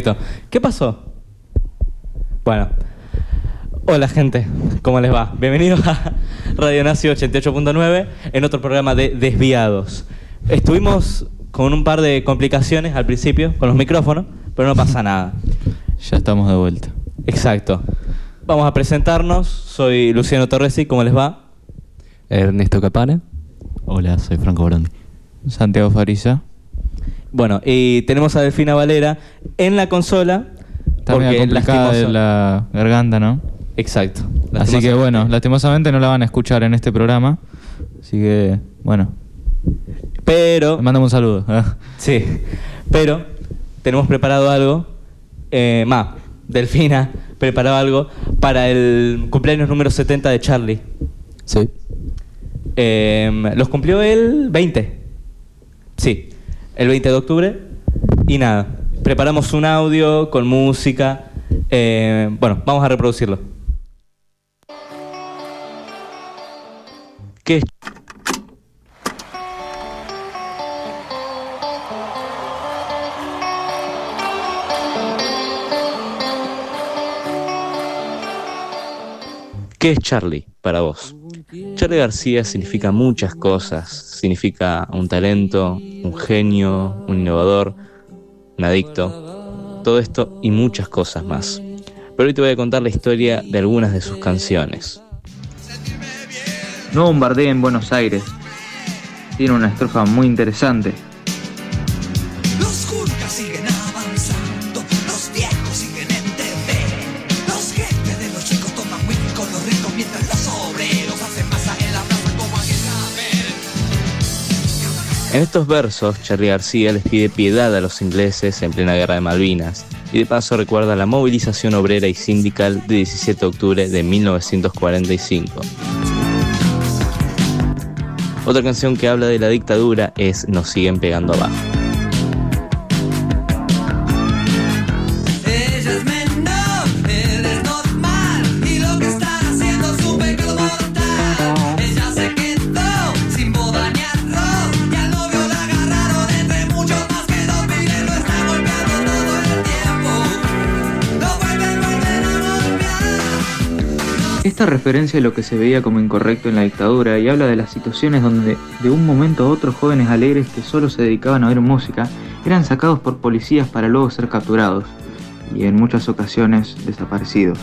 perfecto. ¿Qué pasó? Bueno. Hola gente, ¿cómo les va? Bienvenidos a Radio Nazi 88.9 en otro programa de Desviados. Estuvimos con un par de complicaciones al principio con los micrófonos, pero no pasa nada. Ya estamos de vuelta. Exacto. Vamos a presentarnos. Soy Luciano Torresi, ¿cómo les va? Ernesto Capane. Hola, soy Franco Brondi. Santiago Farisa. Bueno, y tenemos a Delfina Valera en la consola. Está medio complicada de la garganta, ¿no? Exacto. Así que bueno, lastimosamente no la van a escuchar en este programa. Así que, bueno, Pero. le mandamos un saludo. Sí, pero tenemos preparado algo. Eh, más, Delfina preparó algo para el cumpleaños número 70 de Charlie. Sí. Eh, los cumplió el 20. Sí, el 20 de octubre. Y nada, preparamos un audio con música. Eh, bueno, vamos a reproducirlo. ¿Qué ¿Qué es Charlie para vos? Charlie García significa muchas cosas. Significa un talento, un genio, un innovador, un adicto. Todo esto y muchas cosas más. Pero hoy te voy a contar la historia de algunas de sus canciones. No bombardee en Buenos Aires. Tiene una estrofa muy interesante. En estos versos, Charlie García les pide piedad a los ingleses en plena guerra de Malvinas y de paso recuerda la movilización obrera y sindical de 17 de octubre de 1945. Otra canción que habla de la dictadura es Nos siguen pegando abajo. Referencia a lo que se veía como incorrecto en la dictadura y habla de las situaciones donde de un momento a otro jóvenes alegres que solo se dedicaban a oír música eran sacados por policías para luego ser capturados y en muchas ocasiones desaparecidos.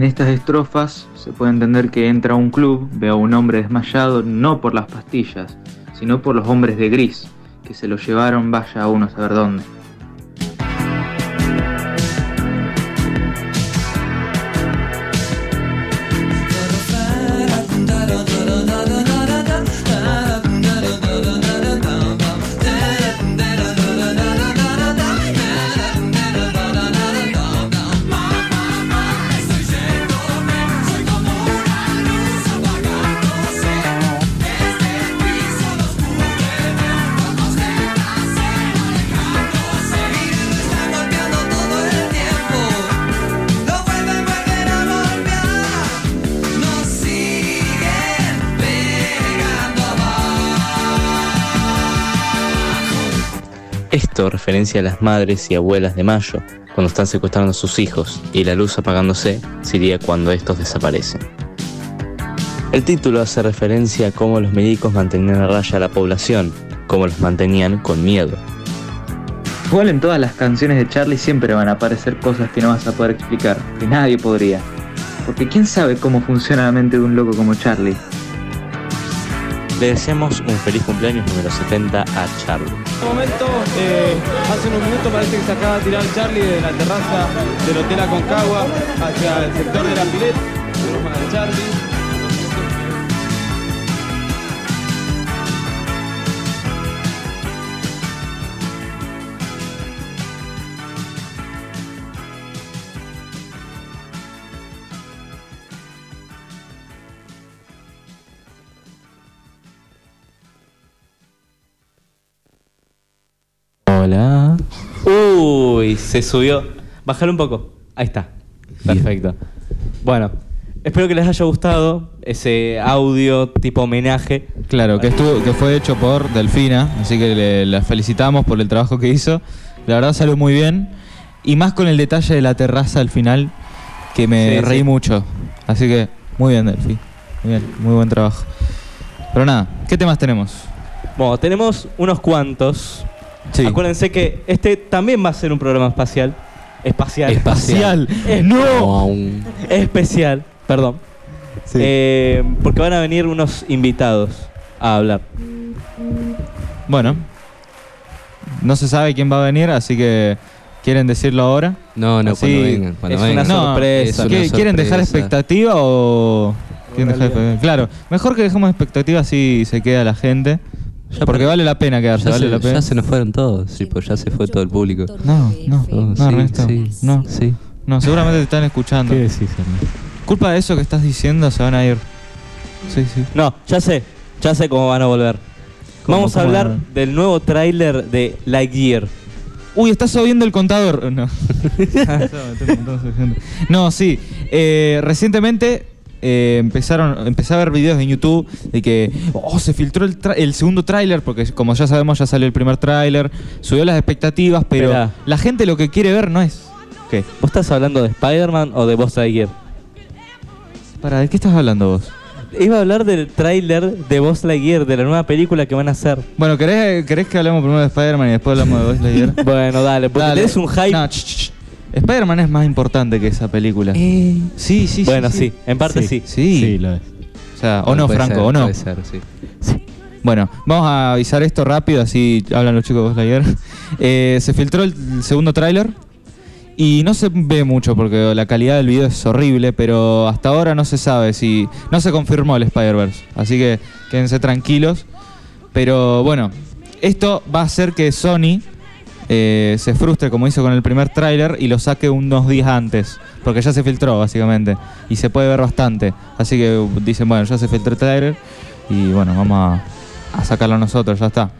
En estas estrofas se puede entender que entra a un club, ve a un hombre desmayado no por las pastillas, sino por los hombres de gris, que se lo llevaron vaya a uno a saber dónde. Referencia a las madres y abuelas de Mayo, cuando están secuestrando a sus hijos, y la luz apagándose sería cuando estos desaparecen. El título hace referencia a cómo los médicos mantenían a raya a la población, cómo los mantenían con miedo. Igual en todas las canciones de Charlie siempre van a aparecer cosas que no vas a poder explicar, que nadie podría. Porque quién sabe cómo funciona la mente de un loco como Charlie. Le deseamos un feliz cumpleaños número 70 a Charlie. En este momento, eh, hace unos minutos parece que se acaba de tirar Charlie de la terraza del Hotel Aconcagua hacia el sector de la pileta. Charlie. Uy, se subió. Bájalo un poco. Ahí está. Perfecto. Bueno, espero que les haya gustado ese audio tipo homenaje. Claro, que, estuvo, que fue hecho por Delfina, así que le, la felicitamos por el trabajo que hizo. La verdad salió muy bien. Y más con el detalle de la terraza al final, que me Sí, reí sí. mucho. Así que muy bien, Delfi. Muy bien, muy buen trabajo. Pero nada, ¿qué temas tenemos? Bueno, tenemos unos cuantos. Sí. Acuérdense que este también va a ser un programa espacial. Espacial. Espacial. Es- ¡No! Especial, perdón. Sí. Eh, porque van a venir unos invitados a hablar. Bueno, no se sabe quién va a venir, así que ¿quieren decirlo ahora? No, no, Así, cuando vengan. Cuando es una. No, sorpresa. es una ¿Qué- ¿Quieren dejar expectativa o...? quieren dejar expectativa? Claro, mejor que dejemos expectativa así se queda la gente. Ya, porque vale la pena quedarse, Ya vale se, la pena. ya se nos fueron todos, sí, pues ya se fue todo el público. No, no, no, sí, Ernesto, sí, no. sí. No, seguramente te están escuchando. decís, Ernesto? Culpa de eso que estás diciendo se van a ir. Sí, sí. No, ya sé. Ya sé cómo van a volver. ¿Cómo, Vamos a hablar van del nuevo tráiler de Lightyear. Uy, está subiendo el contador. No. no, sí. Eh, recientemente eh, empezaron, empecé a ver videos en YouTube de que oh, se filtró el, tra- el segundo tráiler, porque como ya sabemos ya salió el primer tráiler, subió las expectativas, pero Esperá. la gente lo que quiere ver no es. ¿Qué? ¿Vos estás hablando de Spider-Man o de Buzz Lightyear? ¿Para de qué estás hablando vos? Iba a hablar del tráiler de Buzz Lightyear, de la nueva película que van a hacer. Bueno, ¿querés, querés que hablemos primero de Spider-Man y después hablamos de Buzz Lightyear? Bueno, dale, porque Dale. tenés un hype. No, ch, ch, ch. Spider-Man es más importante que esa película. Eh, Sí, sí, bueno, sí, sí, en parte sí. Sí. lo es. O sea, o no, Puede Franco, ser, o no. Puede ser, sí. Bueno, vamos a avisar esto rápido, así hablan los chicos de Lightyear. Eh, se filtró el segundo tráiler y no se ve mucho porque la calidad del video es horrible, pero hasta ahora no se sabe si... No se confirmó el Spider-Verse, así que quédense tranquilos. Pero bueno, esto va a hacer que Sony eh, se frustre como hizo con el primer tráiler y lo saque unos días antes, porque ya se filtró básicamente y se puede ver bastante. Así que uh, dicen, bueno, ya se filtró el tráiler y bueno, vamos a, a sacarlo nosotros, ya está.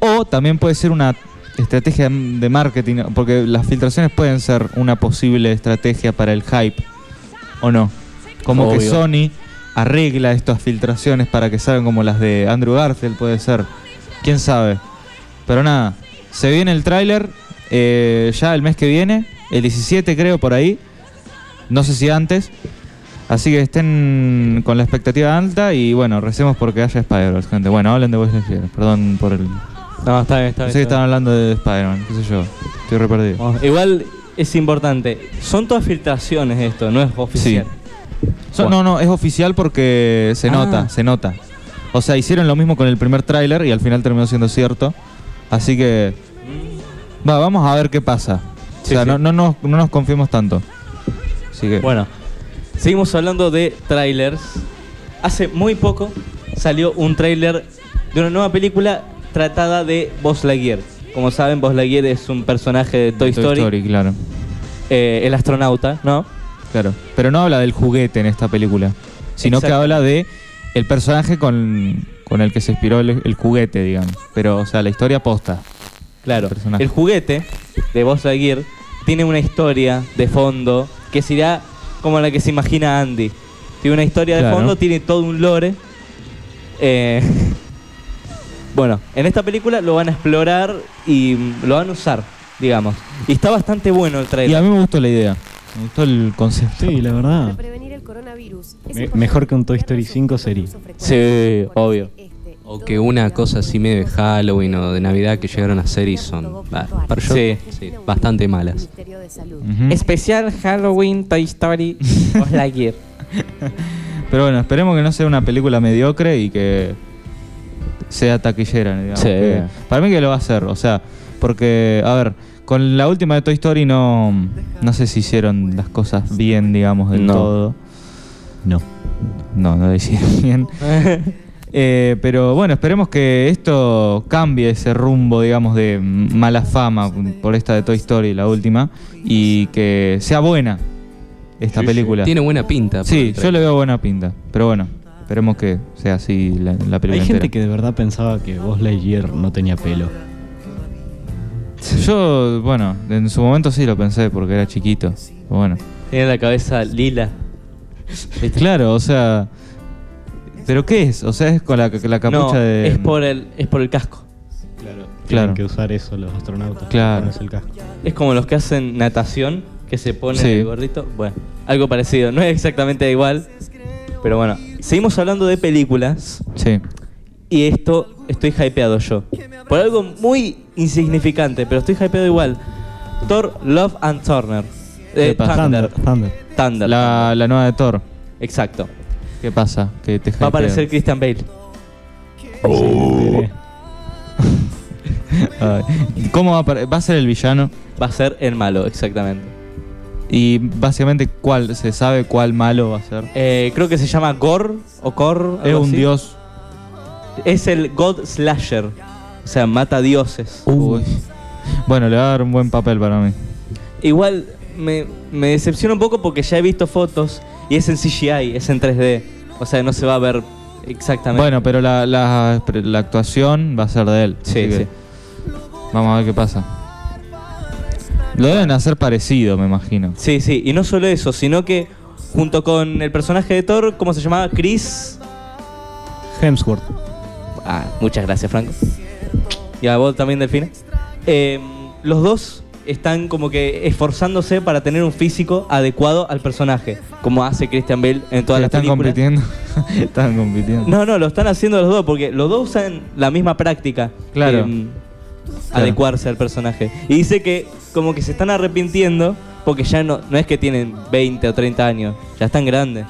O también puede ser una estrategia de marketing, porque las filtraciones pueden ser una posible estrategia para el hype, ¿o no? Como que. Sony arregla estas filtraciones para que salgan como las de Andrew Garfield, puede ser. ¿Quién sabe? Pero nada, se viene el tráiler eh, ya el mes que viene, el 17 creo por ahí, no sé si antes. Así que estén con la expectativa alta y bueno, recemos porque haya Spider-Verse, gente. Bueno, hablen de Lightyear, perdón por el... No, está bien, está bien. Pensé que está estaban hablando de Spider-Man, qué sé yo. Estoy re perdido. Oh, igual es importante. Son todas filtraciones esto, no es oficial. Bueno. No, no, es oficial porque se Ah. nota, se nota. O sea, hicieron lo mismo con el primer tráiler y al final terminó siendo cierto. Así que... Va, vamos a ver qué pasa. Sí, o sea, sí. No, no, nos, no nos confiemos tanto. Así que... Bueno, seguimos hablando de trailers. Hace muy poco salió un trailer de una nueva película tratada de Buzz Lightyear. Como saben, Buzz Lightyear es un personaje de Toy, Story, claro. eh, el astronauta, ¿no? Claro. Pero no habla del juguete en esta película, sino que habla de el personaje con, con el que se inspiró el, el juguete, digamos. Pero, o sea, la historia posta. Claro. Personaje. El juguete de Buzz Lightyear tiene una historia de fondo que será como la que se imagina Andy. Tiene una historia de Claro. fondo, tiene todo un lore. Eh, Bueno, en esta película lo van a explorar y lo van a usar, digamos. Y está bastante bueno el Y a trailer. mí me gustó la idea. Me gustó el concepto. Sí, la Para verdad. prevenir el coronavirus. Me- mejor que un Toy Story los 5 encuentros sería. Sí, obvio. O que una cosa así medio de Halloween o de Navidad que llegaron a hacer y son bah, para yo, Sí. sí, bastante malas. Especial Halloween Toy Story Lightyear. Pero bueno, esperemos que no sea una película mediocre y que sea taquillera, digamos. Sí. que- para mí que lo va a hacer, o sea, porque, a ver, con la última de Toy Story no, no sé si hicieron las cosas bien, digamos, del No. todo. No. No, no lo hicieron bien. Eh, pero bueno, esperemos que esto cambie ese rumbo, digamos, de mala fama por esta de Toy Story, la última, y que sea buena esta película. Tiene buena pinta. Sí, yo le veo buena pinta. Pero bueno, esperemos que sea así la, la película Hay gente entera. que de verdad pensaba que Buzz Lightyear no tenía pelo. Yo, bueno, en su momento sí lo pensé porque era chiquito. Pero bueno. Tiene la cabeza lila. Claro, o sea... ¿Pero qué es? O sea, es con la, la capucha no, de... es por el es por el casco. Claro. Claro. Tienen que usar eso los astronautas. Claro. ponerse el casco. Es como los que hacen natación, que se ponen Sí. el gorrito. Bueno, algo parecido. No es exactamente igual, pero bueno. Seguimos hablando de películas Sí. y esto estoy hypeado yo. Por algo muy insignificante, pero estoy hypeado igual. Thor, Love and Turner. Eh. Thunder. Thunder. La, la nueva de Thor. Exacto. ¿Qué pasa? Que te Va a aparecer Christian Bale. Ay, ¿Cómo va a, va a ser el villano? Va a ser el malo, exactamente. Y básicamente, ¿cuál se sabe cuál malo va a ser? Eh, creo que se llama Gor o Kor. Es un así. dios. Es el God Slasher. O sea, mata dioses. Uy. Bueno, le va a dar un buen papel para mí. Igual me, me decepciona un poco porque ya he visto fotos y es en CGI, es en 3D. O sea, no se va a ver exactamente. Bueno, pero la, la, la actuación va a ser de él. Sí, sí. Vamos a ver qué pasa. Lo deben hacer parecido, me imagino. Sí, sí. Y no solo eso, sino que junto con el personaje de Thor, ¿cómo se llamaba? Chris. Hemsworth. Ah, muchas gracias, Franco. Y a vos también, Delfina. Eh, los dos están como que esforzándose para tener un físico adecuado al personaje, como hace Christian Bale en todas las están películas. compitiendo. están compitiendo. No, no, lo están haciendo los dos, porque los dos usan la misma práctica. Claro. em, Adecuarse al personaje. Y dice que como que se están arrepintiendo porque ya no, no es que tienen 20 o 30 años, ya están grandes.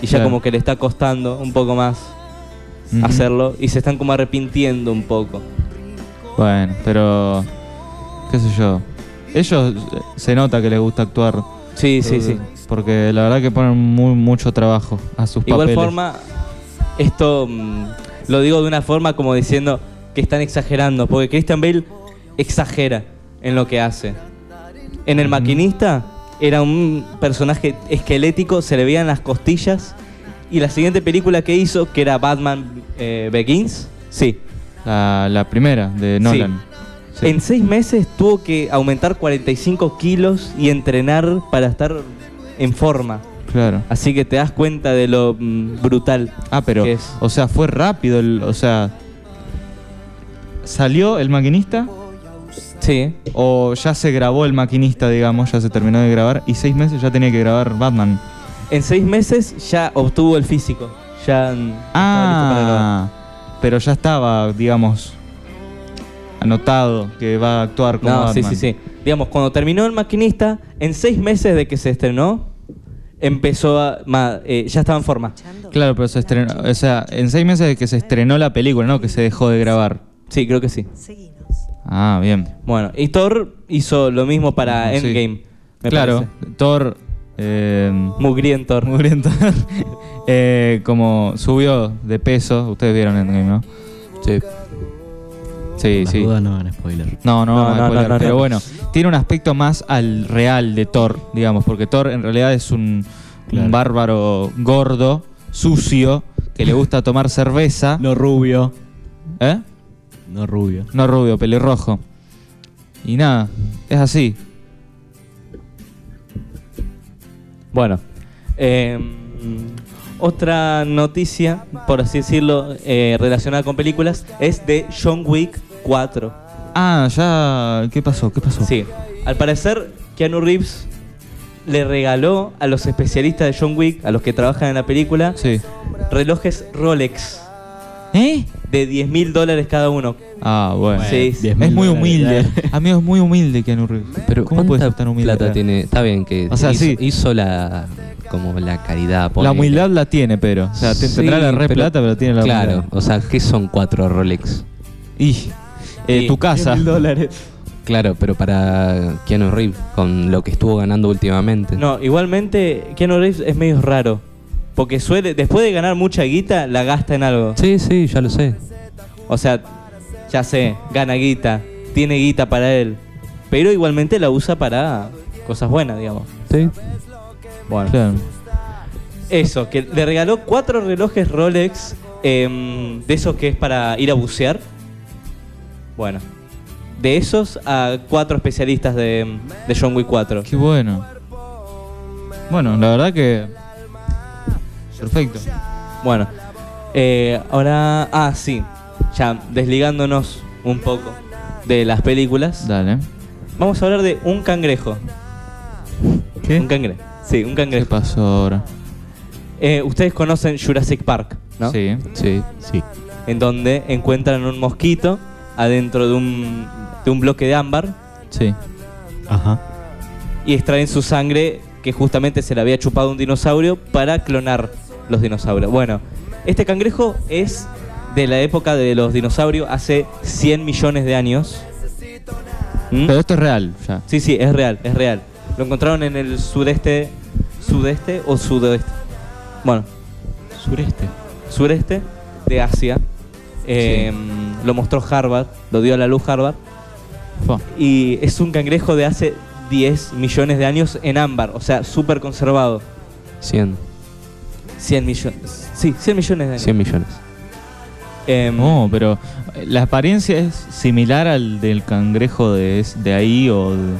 Y ya Claro. como que le está costando un poco más hacerlo y se están como arrepintiendo un poco. Bueno, pero. ¿Qué sé yo? Ellos eh, se nota que les gusta actuar. Sí, sí, sí. Porque la verdad que ponen muy, mucho trabajo a sus Igual papeles. forma, esto mm, lo digo de una forma como diciendo que están exagerando, porque Christian Bale exagera en lo que hace. En El Maquinista era un personaje esquelético, se le veían las costillas, y la siguiente película que hizo, que era Batman eh, Begins, sí, La, la primera de Nolan. Sí. En seis meses tuvo que aumentar 45 kilos y entrenar para estar en forma. Claro. Así que te das cuenta de lo mm, brutal. Ah, pero. que es. O sea, fue rápido. el- o sea. ¿Salió el maquinista? Sí. ¿O ya se grabó el maquinista, digamos? Ya se terminó de grabar. Y seis meses ya tenía que grabar Batman. En seis meses ya obtuvo el físico. Ya mm, listo para. Ah. Pero ya estaba, digamos. Anotado que va a actuar como No, sí, Batman. sí, sí. Digamos, cuando terminó el maquinista, en seis meses de que se estrenó, empezó a. ma- eh, ya estaba en forma. Claro, pero se estrenó. O sea, en seis meses de que se estrenó la película, ¿no? Que se dejó de grabar. Sí, creo que sí. Ah, bien. Bueno, y Thor hizo lo mismo para Sí. Endgame. Me claro, parece. Thor. Eh, Mugrientor. mugriento. eh, como subió de peso. Ustedes vieron Endgame, ¿no? Sí. Sí, Las sí. dudas no hagan spoiler. No, no, No, vamos a no, spoilear, no, no, pero no. bueno, tiene un aspecto más al real de Thor, digamos, porque Thor en realidad es un, un Claro. bárbaro gordo, sucio, que le gusta tomar cerveza. No rubio. ¿Eh? No rubio. No rubio, pelirrojo. Y nada, es así. Bueno. eh, otra noticia, por así decirlo, eh, relacionada con películas, es de John Wick 4. Ah, ya. ¿Qué pasó? ¿Qué pasó? Sí, al parecer Keanu Reeves le regaló a los especialistas de John Wick, a los que trabajan en la película, Sí. relojes Rolex ¿Eh? de 10 mil dólares cada uno. Ah, bueno. Sí, sí. 10.000 Es muy humilde. Amigo, es muy humilde Keanu Reeves. Pero ¿Cómo puede ¿cuánta ser tan humilde? plata tiene? Está bien que O sea, hizo, sí. hizo la como la caridad. La ponele. humildad la tiene, pero. O sea, Sí, tendrá la re pero- plata, pero tiene la Claro, humildad. o sea, ¿qué son cuatro Rolex? Y. eh, Sí, tu casa. dólares. Claro, pero para Keanu Reeves, con lo que estuvo ganando últimamente. No, igualmente Keanu Reeves es medio raro. Porque suele, después de ganar mucha guita, la gasta en algo. Sí, sí, ya lo sé. O sea, ya sé, gana guita, tiene guita para él. Pero igualmente la usa para cosas buenas, digamos. Sí. Bueno. Claro. Eso, que le regaló cuatro relojes Rolex em, de esos que es para ir a bucear. Bueno, de esos a cuatro especialistas de, de John Wick 4. Qué bueno. Bueno, la verdad que. Perfecto. Bueno, eh, ahora, ah, sí, ya desligándonos un poco de las películas, Dale. vamos a hablar de un cangrejo. ¿Qué? Un cangrejo. Sí, un ¿Qué cangrejo. pasó ahora? Eh, Ustedes conocen Jurassic Park, ¿no? Sí. Sí. Sí. En donde encuentran un mosquito adentro de un, de un bloque de ámbar Sí. Ajá. y extraen su sangre que justamente se le había chupado un dinosaurio para clonar los dinosaurios. Bueno, este cangrejo es de la época de los dinosaurios hace 100 millones de años. ¿Mm? Pero esto es real, ya. Sí, sí, es real, es real. Lo encontraron en el sudeste, sudeste o sudoeste. Bueno, Sureste. sureste de Asia. Eh, Lo mostró Harvard, lo dio a la luz Harvard. Fua. Y es un cangrejo de hace 10 millones de años en ámbar, o sea, súper conservado. 100. 100 millones. Sí, 100 millones de años. 100 millones. Em, No, pero eh, la apariencia es similar al del cangrejo de, de ahí o de,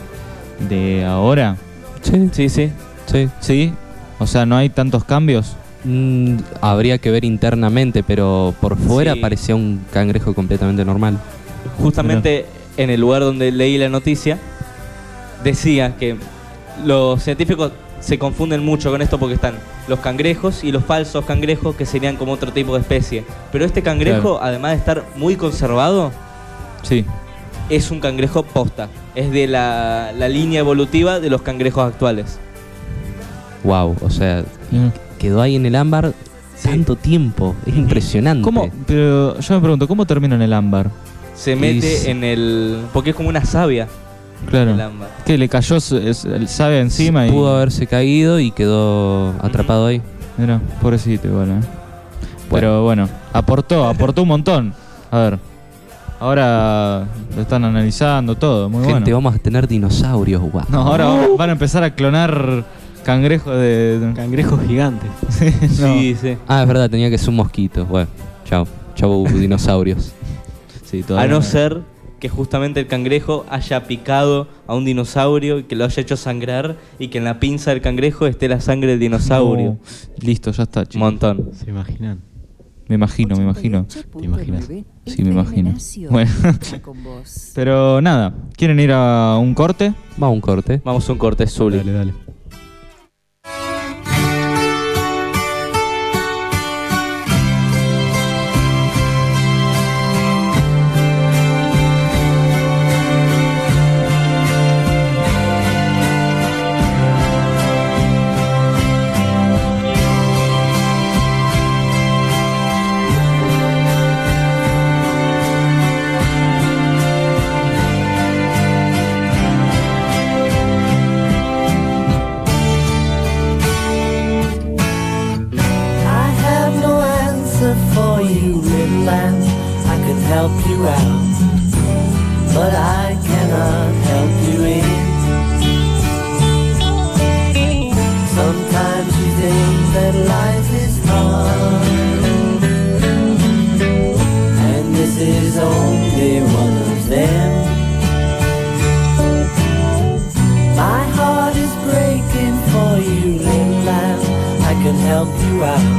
de ahora. Sí, Sí, sí. sí. ¿Sí? O sea, no hay tantos cambios. Mm, habría que ver internamente, pero por fuera Sí. parecía un cangrejo completamente normal. Justamente en el lugar donde leí la noticia, decía que los científicos se confunden mucho con esto porque están los cangrejos y los falsos cangrejos que serían como otro tipo de especie. Pero este cangrejo, además de estar muy conservado, Sí. Es un cangrejo posta. Es de la, la línea evolutiva de los cangrejos actuales. Wow, o sea, Mm. quedó ahí en el ámbar Sí. tanto tiempo. Es impresionante. ¿Cómo? Pero yo me pregunto, ¿cómo termina en el ámbar? Se mete en el... porque es como una savia Claro. Que le cayó el sabe encima y. Pudo haberse caído y quedó atrapado ahí. Mira, pobrecito igual, ¿eh? Pero bueno, aportó, aportó un montón. A ver. Ahora lo están analizando todo, muy Gente, bueno. vamos a tener dinosaurios, guau. No, ahora van a empezar a clonar cangrejos de. de- Cangrejo gigante. no. Sí, sí. Ah, es verdad, tenía que ser un mosquito. Bueno, chao. Chau, dinosaurios. Sí, A no ser que justamente el cangrejo haya picado a un dinosaurio y que lo haya hecho sangrar y que en la pinza del cangrejo esté la sangre del dinosaurio. No. Listo, ya está, Un chicos. montón. ¿Se imaginan? Me imagino, me imagino. ¿Te imaginas? Sí, me imagino. Bueno. Pero nada, ¿quieren ir a un corte? Vamos a un corte. Vamos a un corte, Zuli. Dale, dale. Out,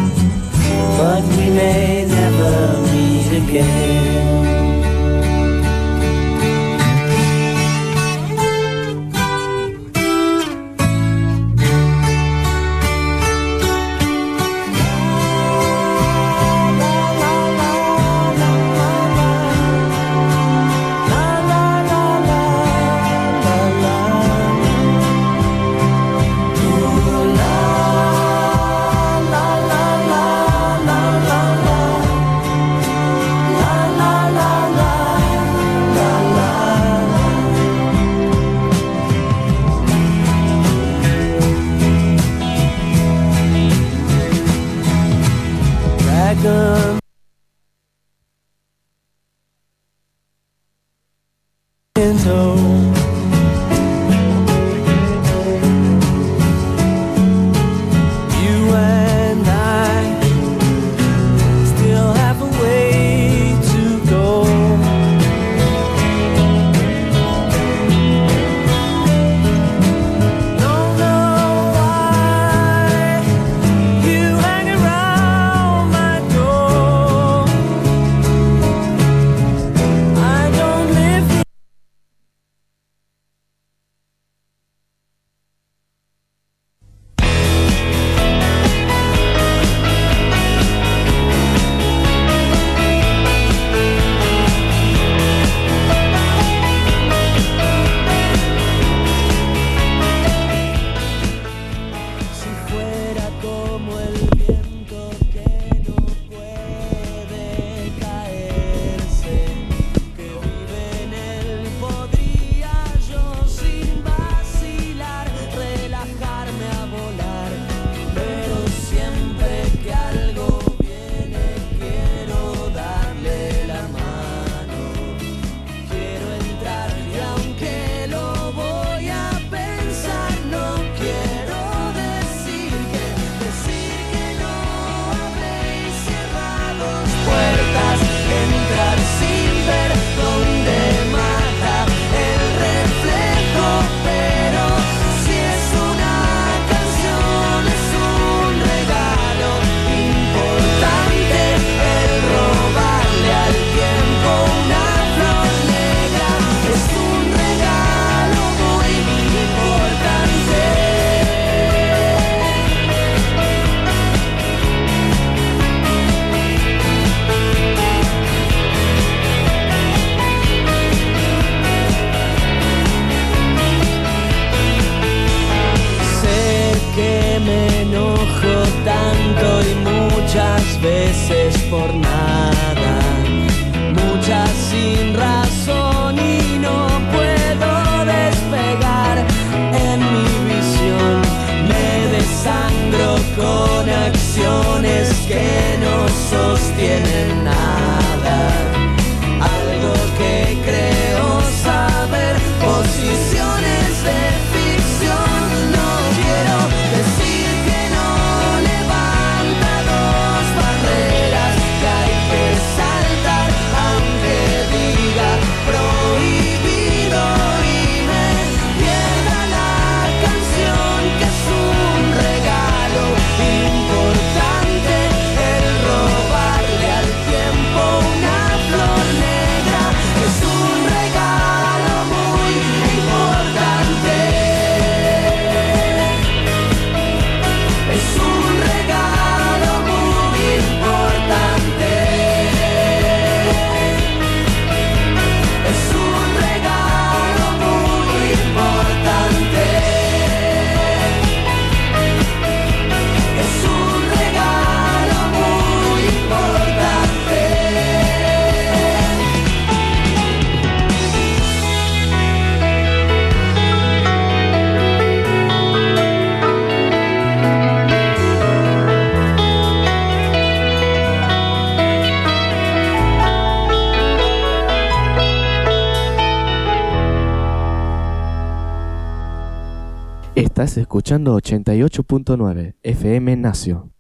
escuchando 88.9 FM Nacio.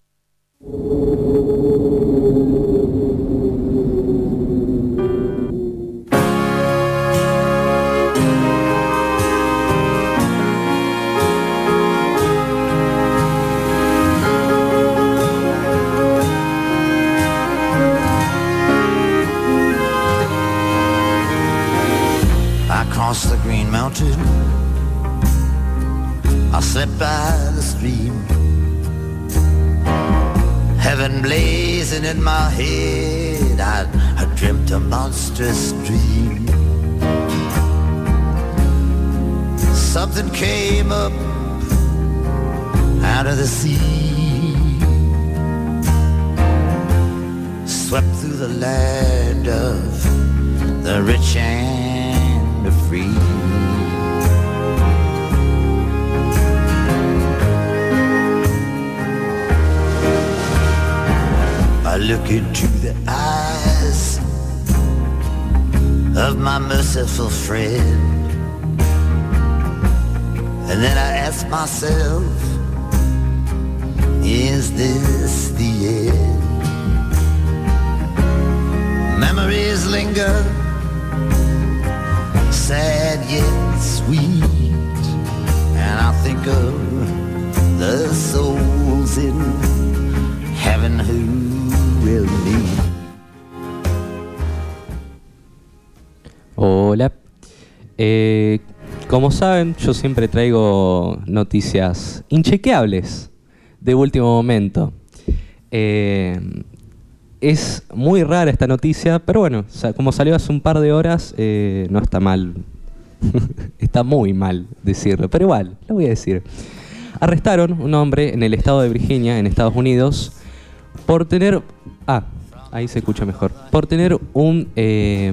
Monstrous dream. Something came up out of the sea. Swept through the land of the rich and the free. I look into the of my merciful friend. And then I ask myself, is this the end? Memories linger, sad yet sweet. And I think of the souls in heaven who will meet. Eh, como saben, yo siempre traigo noticias inchequeables de último momento. Eh, es muy rara esta noticia, pero bueno, como salió hace un par de horas, eh, no está mal. está muy mal decirlo, pero igual, lo voy a decir. Arrestaron un hombre en el estado de Virginia, en Estados Unidos, por tener... Ah, ahí se escucha mejor. Por tener un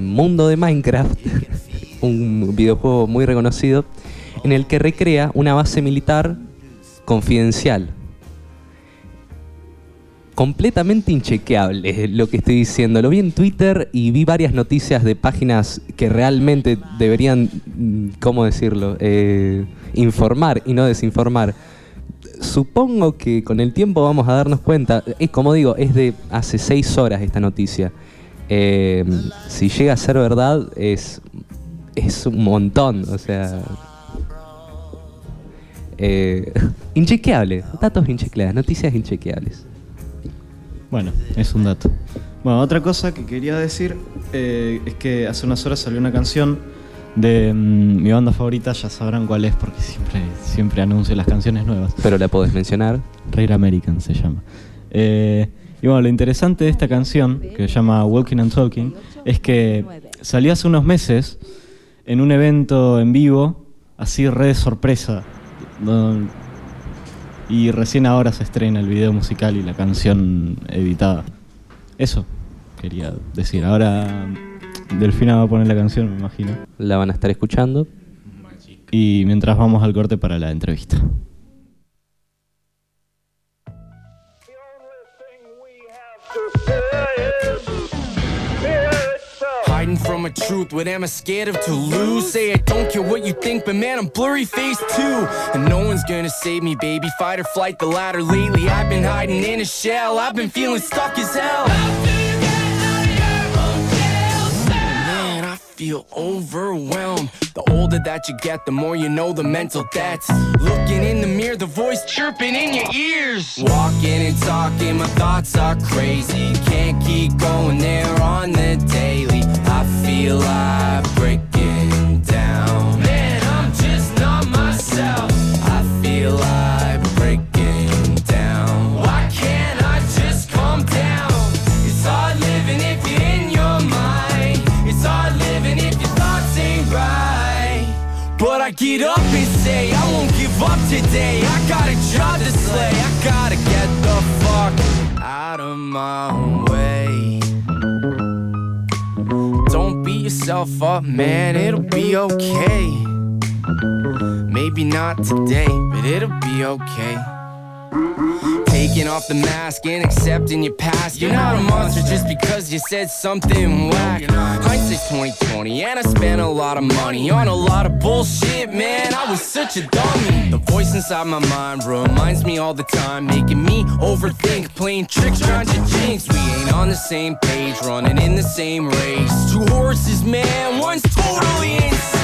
mundo de Minecraft, un videojuego muy reconocido, en el que recrea una base militar confidencial. Completamente inchequeable lo que estoy diciendo. Lo vi en Twitter y vi varias noticias de páginas que realmente deberían, mm, ¿cómo decirlo?, Eh, informar y no desinformar. Supongo que con el tiempo vamos a darnos cuenta, es como digo, es de hace seis horas esta noticia. Eh, si llega a ser verdad, es, es un montón, o sea... Eh, inchequeable, datos inchequeables, noticias inchequeables. Bueno, es un dato. Bueno, otra cosa que quería decir eh, es que hace unas horas salió una canción de mm, mi banda favorita, ya sabrán cuál es porque siempre, siempre anuncio las canciones nuevas. Pero la podés mencionar. Rare American se llama. Eh, y bueno, lo interesante de esta canción, que se llama Walking and Talking, es que salió hace unos meses en un evento en vivo, así re de sorpresa. y recién ahora se estrena el video musical y la canción editada. Eso quería decir. Ahora Delfina va a poner la canción, me imagino. La van a estar escuchando. Y mientras vamos al corte para la entrevista. Truth, what am I scared of to lose? Say I don't care what you think, but man, I'm blurry faced too. And no one's gonna save me, baby. Fight or flight, the latter lately. I've been hiding in a shell, I've been feeling stuck as hell. Man, I feel overwhelmed. The older that you get, the more you know the mental debts. Looking in the mirror, the voice chirping in your ears. Walking and talking, my thoughts are crazy. Can't keep going there on the daily. I feel like breaking down. Man, I'm just not myself. I feel like breaking down. Why can't I just calm down? It's hard living if you're in your mind. It's hard living if your thoughts ain't right. But I get up and say I won't give up today. I got a job to slay. I gotta get the fuck out of my way. Yourself up, man. It'll be okay. Maybe not today, but it'll be okay. Taking off the mask and accepting your past. You're not a monster just because you said something whack. Hindsight's 2020, and I spent a lot of money on a lot of bullshit, man. I was such a dummy. The voice inside my mind reminds me all the time, making me overthink, playing tricks, trying to jinx. We ain't on the same page, running in the same race. Two horses, man, one's totally insane.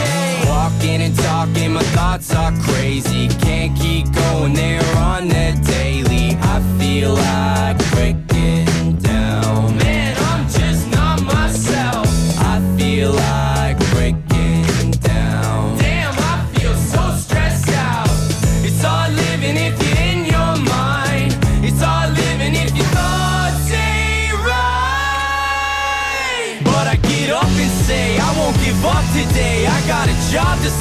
Walking and talking, my thoughts are crazy. Can't keep going there on the daily. I feel like breaking down. Man, I'm just not myself. I feel like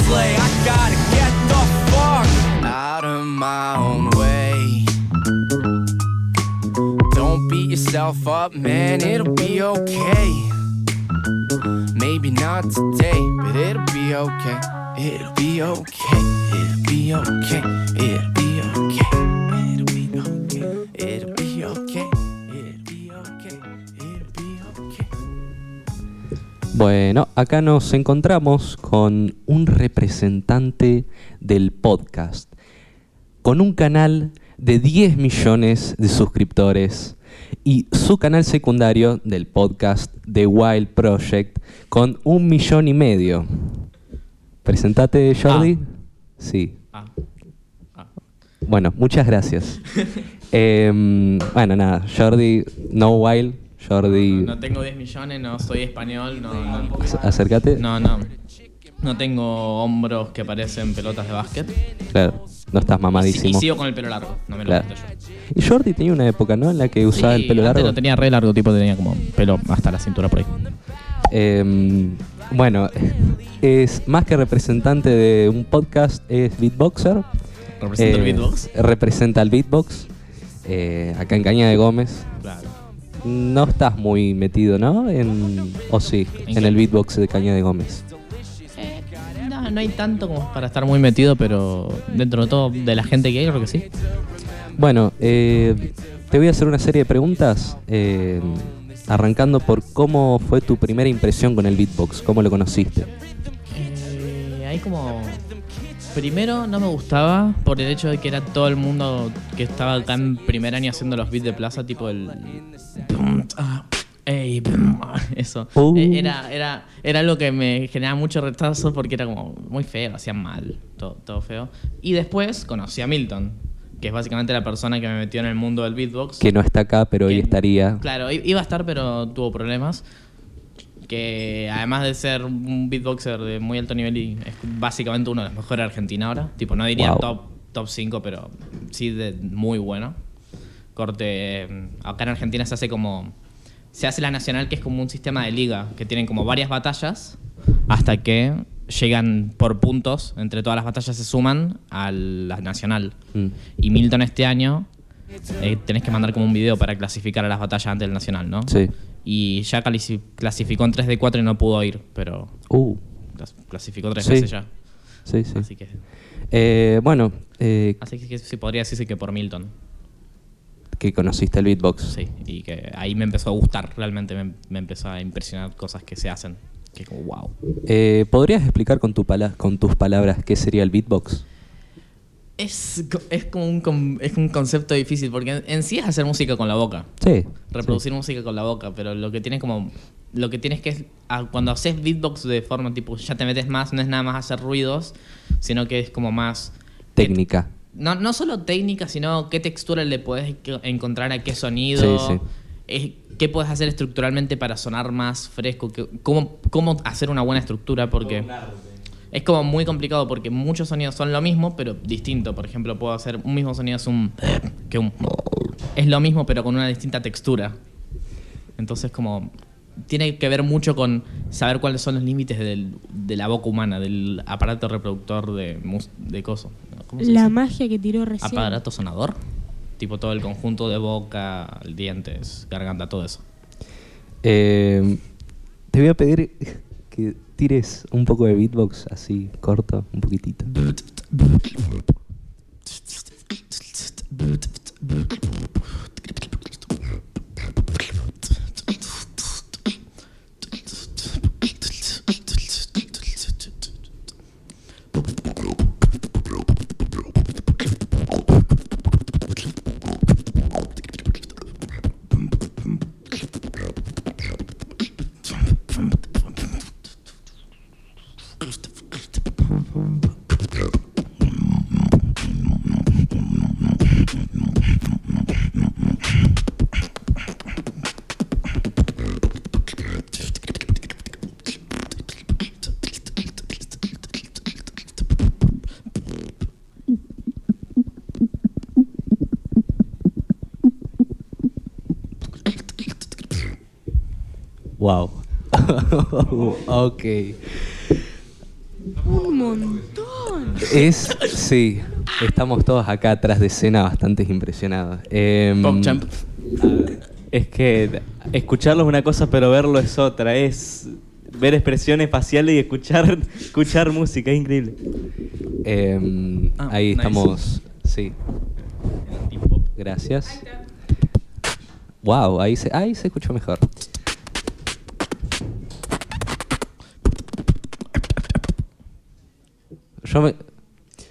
slay. I gotta get the fuck out of my own way. Don't beat yourself up, man, it'll be okay. Maybe not today, but it'll be okay. It'll be okay. It'll be okay. It'll be Bueno, acá nos encontramos con un representante del podcast, con un canal de 10 millones de suscriptores y su canal secundario del podcast The Wild Project con un millón y medio. Presentate, Jordi. Sí. Bueno, muchas gracias. Em, bueno, nada, Jordi, no Wild, Jordi... No tengo 10 millones, no soy español, no. no Acércate. No, no. No tengo hombros que parecen pelotas de básquet. Claro, no estás Y, mamadísimo. sigo con el pelo largo, no me lo Claro. corto yo. Y Jordi tenía una época, ¿no? En la que usaba Sí, el pelo antes largo. Lo tenía re largo, tipo tenía como pelo hasta la cintura por ahí. Em, bueno, es más que representante de un podcast, es beatboxer. ¿Representa el Eh, beatbox? Representa el beatbox. eh, acá en Caña de Gómez. Claro. No estás muy metido, ¿no? En, o sí, ¿En el beatbox de Caña de Gómez. No, no hay tanto como para estar muy metido, pero dentro de todo, de la gente que hay, creo que sí. Bueno, eh, te voy a hacer una serie de preguntas. eh, arrancando por cómo fue tu primera impresión con el beatbox, cómo lo conociste. Eh, hay como. Primero no me gustaba por el hecho de que era todo el mundo que estaba acá en primer año haciendo los beats de plaza, tipo el. Ey, Eso. Uh. Eh, Era, era, era algo que me generaba mucho rechazo porque era como muy feo, hacían mal, todo, todo feo. Y después conocí a Milton, que es básicamente la persona que me metió en el mundo del beatbox. Que no está acá, pero hoy estaría. Claro, iba a estar, pero tuvo problemas. Que además de ser un beatboxer de muy alto nivel y es básicamente uno de los mejores de Argentina ahora. Tipo, no diría Wow. top, top 5, pero sí de muy bueno. Corte, acá en Argentina se hace como... Se hace la nacional, que es como un sistema de liga, que tienen como varias batallas hasta que llegan por puntos, entre todas las batallas se suman a la nacional. Mm. Y Milton este año eh, tenés que mandar como un video para clasificar a las batallas antes del nacional, ¿no? Sí. Y ya clasificó en 3 de 4 y no pudo ir, pero Uh. clas- clasificó tres Sí. veces ya. Sí, sí. Así que, Eh, bueno, eh, así que sí podría decirse que por Milton. que conociste el beatbox. Sí, y que ahí me empezó a gustar, realmente me, me empezó a impresionar cosas que se hacen. Que como, wow. Eh, ¿Podrías explicar con, tu pala- con tus palabras qué sería el beatbox? Es, co- es como un, es un concepto difícil, porque en, en sí es hacer música con la boca. Sí. Reproducir música con la boca, pero lo que tiene como. Lo que tienes que es. ah, Cuando haces beatbox de forma tipo, ya te metes más, no es nada más hacer ruidos, sino que es como más. Técnica. No, no solo técnica, sino qué textura le puedes encontrar a qué sonido. Sí, sí. es- qué puedes hacer estructuralmente para sonar más fresco. que- cómo, cómo hacer una buena estructura, porque. Es como muy complicado porque muchos sonidos son lo mismo, pero distinto. Por ejemplo, puedo hacer un mismo sonido es un que un es lo mismo, pero con una distinta textura. Entonces, como tiene que ver mucho con saber cuáles son los límites del- de la boca humana, del aparato reproductor de, mus- de coso. ¿Cómo se La dice? magia que tiró recién. Aparato sonador. Tipo todo el conjunto de boca, dientes, garganta, todo eso. Eh, te voy a pedir que tires un poco de beatbox así, corto, un poquitito. Wow. ok. montón. Es, sí, estamos todos acá atrás de escena bastante impresionados. Em, PogChamp. Es que escucharlo es una cosa, pero verlo es otra. Es ver expresiones faciales y escuchar, escuchar música, es increíble. em, Ah, ahí nice. estamos, sí. Gracias. Wow, ahí se, ahí se escuchó mejor. Yo me,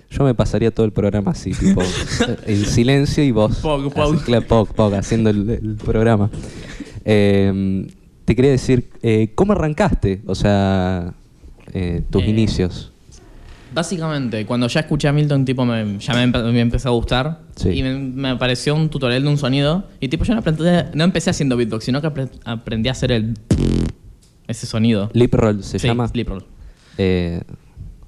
yo me pasaría todo el programa así, tipo, en silencio y vos. Pog, pog. así, claro, pog, pog, haciendo el, el programa. Eh, te quería decir, eh, ¿cómo arrancaste? O sea, eh, tus Eh, inicios. Básicamente, cuando ya escuché a Milton, tipo, me, ya me, empe- me empezó a gustar. Sí. Y me, me apareció un tutorial de un sonido. Y tipo, yo no, aprendí- no empecé haciendo beatbox, sino que apre- aprendí a hacer el... Ese sonido. Lip roll se Sí, llama. lip roll.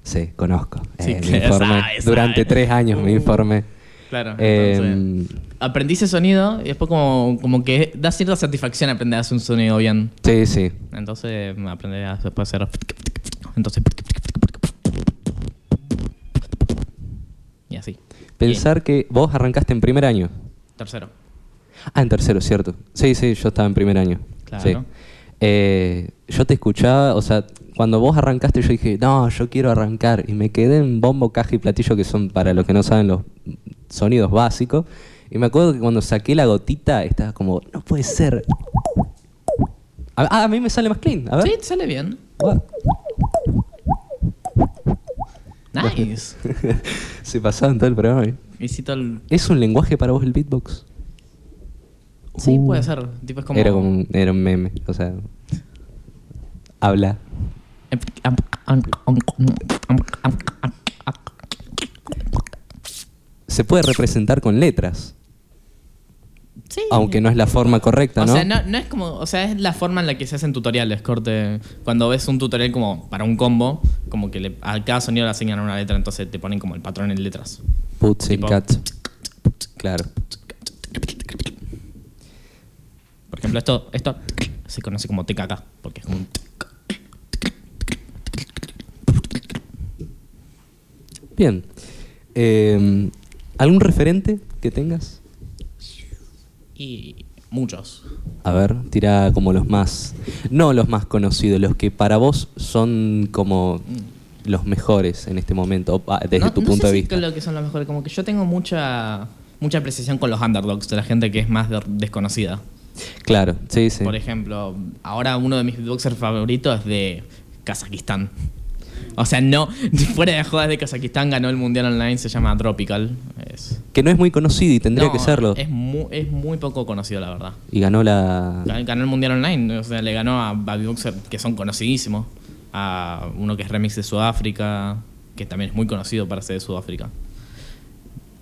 Sí, conozco. Sí, Eh, que me informé. esa- esa, Durante tres años me Uh. informé. Claro. Eh, entonces, aprendí ese sonido y después como, como que da cierta satisfacción aprender a hacer un sonido bien. sí, sí. Entonces me aprendí a después hacer... Entonces... Y así. Pensar que vos arrancaste en primer año. Tercero. Ah, en tercero, cierto. Sí, sí, yo estaba en primer año. Claro. Sí. Eh, yo te escuchaba, o sea, cuando vos arrancaste yo dije, no, yo quiero arrancar. Y me quedé en bombo, caja y platillo, que son, para los que no saben, los sonidos básicos. Y me acuerdo que cuando saqué la gotita, estaba como, no puede ser. Ah, a mí me sale más clean, a ver. Sí, te sale bien. Nice. Se pasaba en todo el programa. ¿eh? El- ¿Es un lenguaje para vos el beatbox? Sí, puede ser. Tipo, es como... Era como un, era un meme, o sea. Habla. Se puede representar con letras. Sí. Aunque no es la forma correcta, O ¿no? sea, no, no es como, o sea, es la forma en la que se hacen tutoriales, corte. Cuando ves un tutorial como para un combo, como que le- a cada sonido le asignan una letra, entonces te ponen como el patrón en letras. Puts and cats. Claro. Por ejemplo, esto, esto se conoce como TKK, porque es como un Bien. Eh, ¿Algún referente que tengas? y muchos. A ver, tira como los más. No los más conocidos, los que para vos son como los mejores en este momento, desde No- tu no punto sé de si vista. creo que son los mejores, como que yo tengo mucha mucha apreciación con los underdogs de la gente que es más de- desconocida. Claro, sí, sí. Por ejemplo, ahora uno de mis beatboxers favoritos es de Kazajistán. O sea, no, fuera de jodas de Kazajistán ganó el mundial online, se llama Tropical. Es, Que no es muy conocido y tendría No, que serlo. Es muy, es muy poco conocido, la verdad. Y ganó la. Gan- Ganó el mundial online, o sea, le ganó a, beatboxers que son conocidísimos. A uno que es remix de Sudáfrica, que también es muy conocido para ser de Sudáfrica.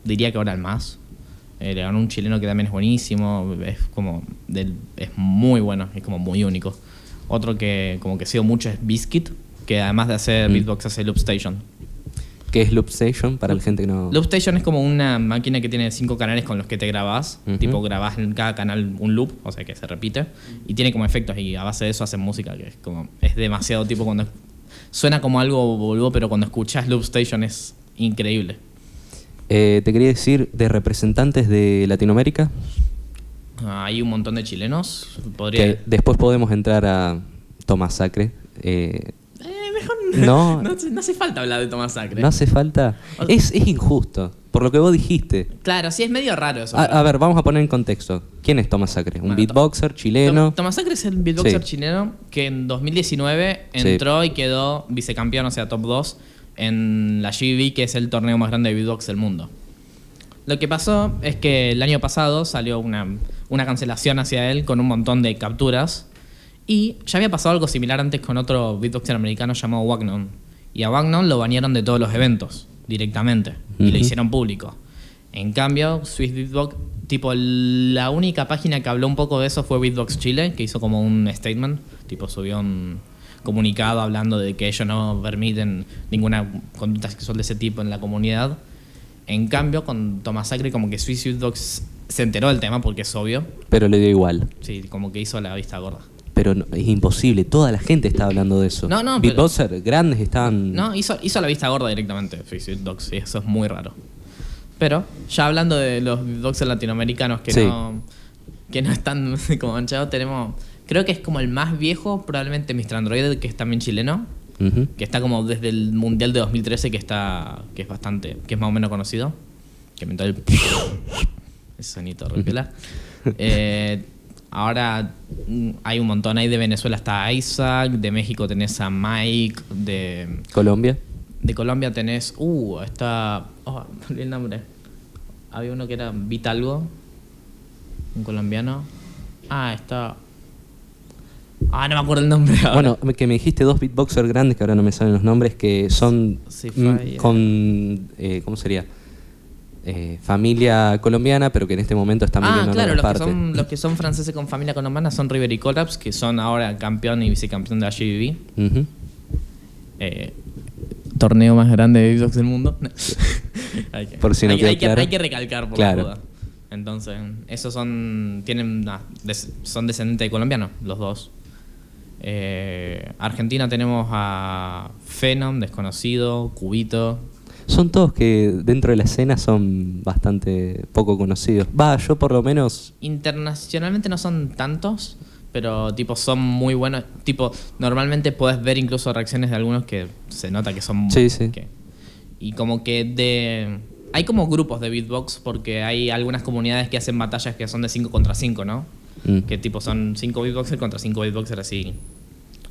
Diría que ahora el más. Eh, le ganó un chileno que también es buenísimo. Es como. del- es muy bueno, es como muy único. Otro que como que sigo mucho es Biscuit, que además de hacer Mm. beatbox hace Loop Station. ¿Qué es Loop Station para la gente que no. Loop Station es como una máquina que tiene cinco canales con los que te grabás. Ujú. Tipo, grabás en cada canal un loop, o sea que se repite. Y tiene como efectos y a base de eso hacen música, que es como. Es demasiado tipo cuando. Suena como algo boludo, pero cuando escuchas Loop Station es increíble. Eh, te quería decir, de representantes de Latinoamérica, Ah, Hay un montón de chilenos. Podría. que después podemos entrar a Tomás Sacre. Eh, No. no. hace- no hace falta hablar de Tomás Sacre. no hace falta. Es, es injusto, por lo que vos dijiste. Claro, sí, es medio raro eso. A, a ver, vamos a poner en contexto. ¿Quién es Tomás Sacre? ¿Un Bueno, beatboxer chileno? Tom- Tomás Sacre es el beatboxer Sí. chileno que en 2019 Sí. entró y quedó vicecampeón, o sea, top 2, en la GBB, que es el torneo más grande de beatbox del mundo. Lo que pasó es que el año pasado salió una, una cancelación hacia él con un montón de capturas. Y ya había pasado algo similar antes con otro beatboxer americano llamado Wagnon. Y a Wagnon lo banearon de todos los eventos directamente. Y lo hicieron público. En cambio, Swiss Beatbox, tipo, la única página que habló un poco de eso fue Beatbox Chile, que hizo como un statement, tipo, subió un comunicado hablando de que ellos no permiten ninguna conducta sexual de ese tipo en la comunidad. En cambio, con Tomás Sacre, como que Swiss Beatbox se enteró del tema porque es obvio. Pero le dio igual. Sí, como que hizo la vista gorda. Pero no- es imposible. Toda la gente está hablando de eso. No, no, pero- Beatboxers grandes estaban. No, hizo, hizo la vista gorda directamente, Fixit Dogs, y eso es muy raro. Pero, ya hablando de los beatboxers latinoamericanos que Sí. no que no están como manchados, tenemos. Creo que es como el más viejo, probablemente Mr. Android, que es también chileno. Que está como desde el Mundial de 2013, que está. que es bastante. que es más o menos conocido. Que inventó el. ese sonito repela. Eh, ahora mm, hay un montón. Ahí de Venezuela está Isaac, de México tenés a Mike, de. Colombia. De Colombia tenés. Uh, está. Oh, olvidé el nombre. Había uno que era Vitalgo. Un colombiano. Ah, está. Ah, no me acuerdo el nombre. ahora. Bueno, que me dijiste dos beatboxers grandes que ahora no me salen los nombres que son Sí, mm, con eh, ¿cómo sería? Eh, familia colombiana, pero que en este momento están Ah, viviendo claro, en los otra que, parte. son, los que son franceses con familia colombiana son River y Collapse, que son ahora campeón y vicecampeón de la GBB. Eh, torneo más grande de beatbox del mundo. hay, que, Por si no hay, que, que recalcar por Claro. la duda. Entonces, esos son tienen una- des- son descendientes de colombianos, los dos. Eh, Argentina tenemos a Phenom, desconocido, Cubito. Son todos que dentro de la escena son bastante poco conocidos. Va, yo por lo menos Internacionalmente no son tantos, pero tipo son muy buenos. Tipo, normalmente puedes ver incluso reacciones de algunos que se nota que son Sí, sí. que- y como que de hay como grupos de beatbox porque hay algunas comunidades que hacen batallas que son de 5 contra 5, ¿no? Mm. Que tipo son 5 beatboxers contra 5 beatboxers así.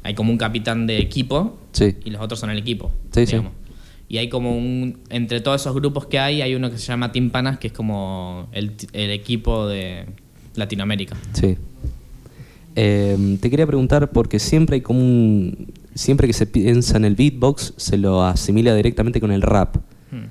Hay como un capitán de equipo Sí. y los otros son el equipo. Sí, sí. Y hay como un. Entre todos esos grupos que hay, hay uno que se llama Team Panas, que es como el, el equipo de Latinoamérica. Sí. Eh, te quería preguntar porque siempre hay como un... Siempre que se piensa en el beatbox se lo asimila directamente con el rap. Hmm.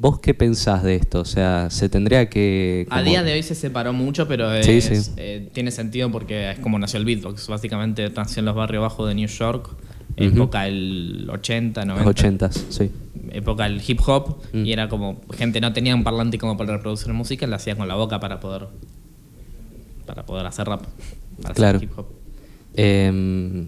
¿Vos qué pensás de esto? O sea, se tendría que... A día de hoy se separó mucho, pero Sí, es- sí. eh, tiene sentido porque es como nació el beatbox. Básicamente nació en los barrios bajos de New York, Época del 80, 90. Los ochentas, sí. Época del hip hop, Mm. y era como, gente no tenía un parlante como para reproducir música, la hacía con la boca para poder para poder hacer rap, para Claro. hacer hip hop. Eh,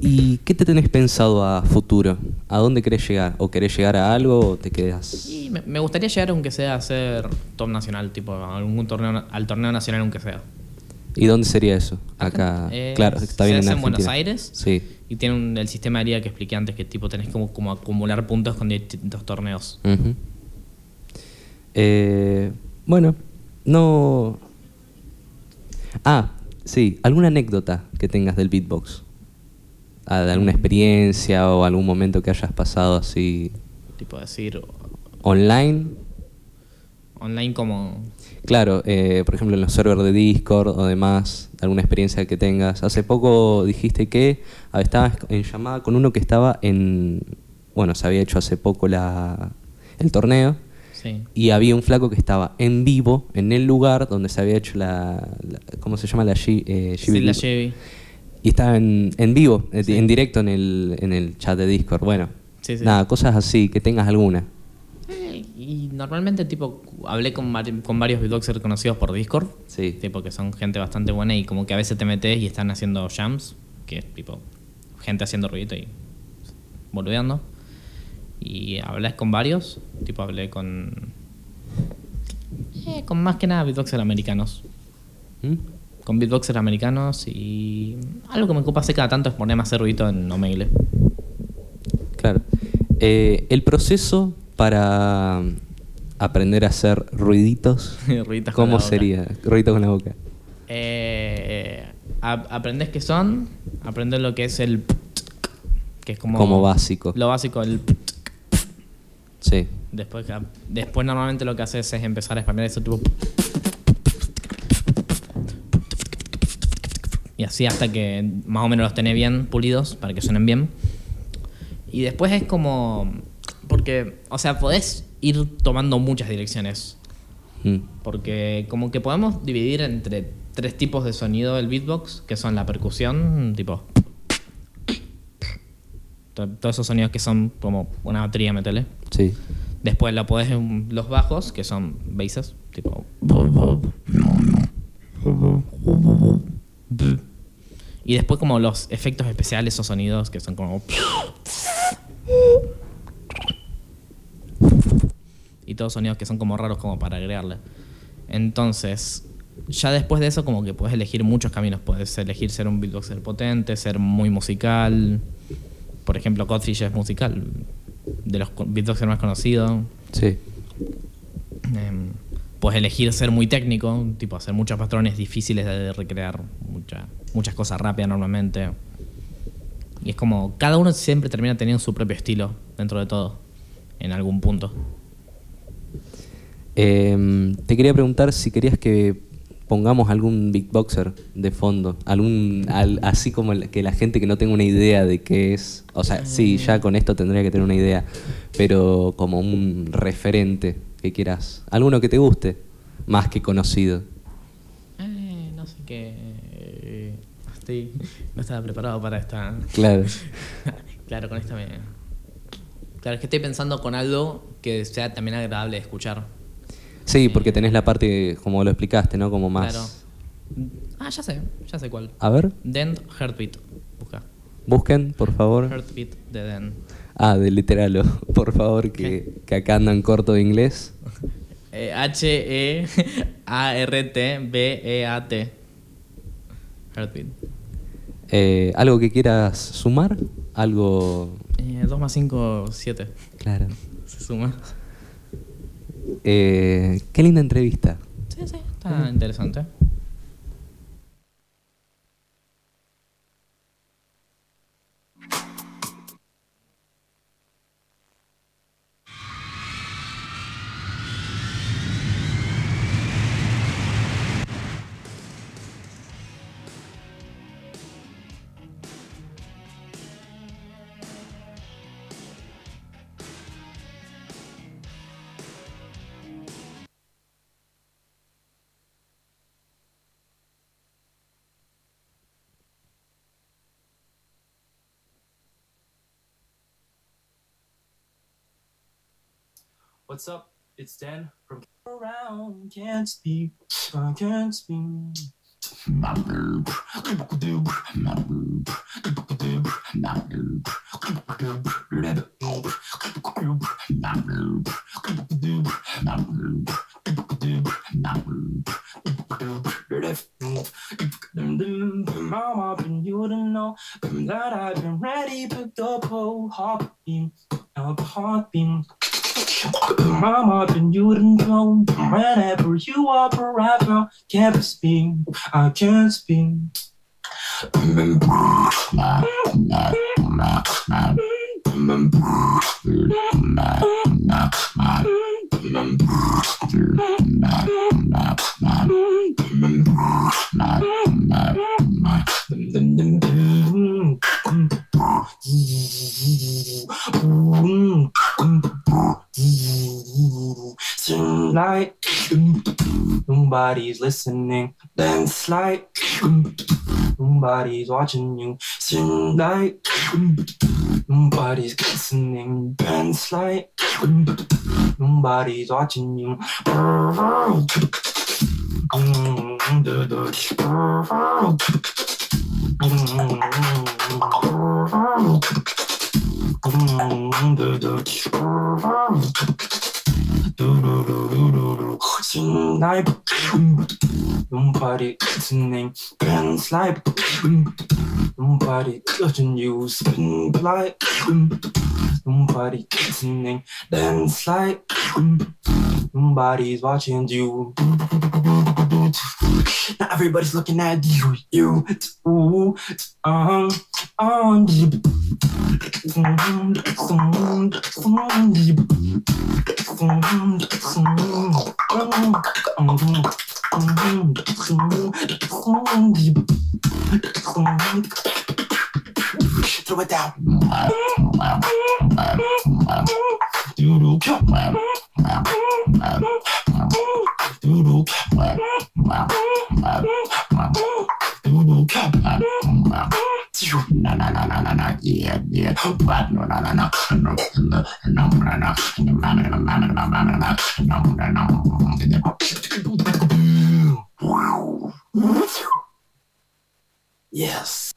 ¿Y qué te tenés pensado a futuro? ¿A dónde querés llegar? ¿O querés llegar a algo o te quedas...? Y me, me gustaría llegar aunque sea a ser top nacional, tipo a algún torneo al torneo nacional aunque sea. ¿Y dónde sería eso? Acá, Eh, claro, está se bien en hace en Buenos Argentina. Aires Sí. y tiene un- el sistema de liga que expliqué antes que tipo tenés como, como acumular puntos con distintos torneos. Eh, bueno, no... Ah, sí, ¿alguna anécdota que tengas del beatbox? Ah, ¿De alguna experiencia o algún momento que hayas pasado así Tipo decir online? online como Claro, eh, por ejemplo en los servers de Discord o demás, alguna experiencia que tengas. Hace poco dijiste que ah, estabas en llamada con uno que estaba en... Bueno, se había hecho hace poco la, el torneo Sí. y había un flaco que estaba en vivo en el lugar donde se había hecho la... la- ¿Cómo se llama? La G, eh, Sí, la GB. Y estaba en, en vivo, eh, en directo en el, en el chat de Discord. Bueno, nada, cosas así, que tengas alguna. Y normalmente tipo hablé con, vari- con varios beatboxers conocidos por Discord. Sí. Tipo que son gente bastante buena y como que a veces te metes y están haciendo jams, que es tipo gente haciendo ruidito y boludeando. Y hablé con varios, tipo hablé con eh, con más que nada beatboxers americanos. ¿Mm? Con beatboxers americanos y algo que me ocupa hacer cada tanto es ponerme a hacer ruidito en Omegle. Claro. Eh, el proceso para aprender a hacer ruiditos, ¿cómo sería? Ruiditos con la boca. Eh, aprendes qué son, aprendes lo que es el que es como Como básico. Lo básico, el Sí. después después normalmente lo que haces es empezar a spamear eso tipo y así hasta que más o menos los tenés bien pulidos para que suenen bien. Y después es como porque, o sea, podés ir tomando muchas direcciones. Mm. Porque como que podemos dividir entre tres tipos de sonido del beatbox, que son la percusión, tipo... to- Todos esos sonidos que son como una batería, metele. Sí. Después lo podés en los bajos, que son basses, tipo... Y después como los efectos especiales o sonidos que son como... Y todos sonidos que son como raros como para agregarle. Entonces, ya después de eso como que puedes elegir muchos caminos. Puedes elegir ser un beatboxer potente, ser muy musical. Por ejemplo, Codfish es musical. De los beatboxers más conocidos. Sí. Em, puedes elegir ser muy técnico, tipo hacer muchos patrones difíciles de recrear, mucha- muchas cosas rápidas normalmente. Y es como, cada uno siempre termina teniendo su propio estilo dentro de todo, en algún punto. Em, te quería preguntar si querías que pongamos algún beatboxer de fondo, algún al- así como el- que la gente que no tenga una idea de qué es, o sea, sí, ya con esto tendría que tener una idea, pero como un referente que quieras, alguno que te guste, más que conocido. Eh, no sé qué... eh, Estoy, no estaba preparado para esta... Claro. claro, con esta me... Claro, es que estoy pensando con algo que sea también agradable de escuchar. Sí, porque tenés la parte, como lo explicaste, ¿no? Como más... Claro. Ah, ya sé, ya sé cuál. A ver. Dent Heartbeat. Busca. Busquen, por favor. Heartbeat de Dent. Ah, de literalo, por favor, que, que acá andan corto de inglés. Eh, H-E-A-R-T-B-E-A-T. Heartbeat. Eh, ¿Algo que quieras sumar? Algo... Eh, 2 más 5, 7. Claro. Se suma. Eh, qué linda entrevista. Sí, sí, está interesante. What's up? It's Dan from Around Can't Speak. I can't speak. Mama, been you to know that I've been ready, picked up oh, whole heartbeat, up heartbeat. I'm up in your control whenever you are forever. Can't spin, I can't spin. Like nobody's listening, dance like nobody's watching you. Like nobody's listening, dance like nobody's watching you. 거진 나의 눈발이 스님 dance like 눈발이 켜진 you spin like 눈발이 스님 dance like nobody's watching you now everybody's looking at you, you, um, Throw it down. Doodle yeah, no, no, no, no, no, no, Yes.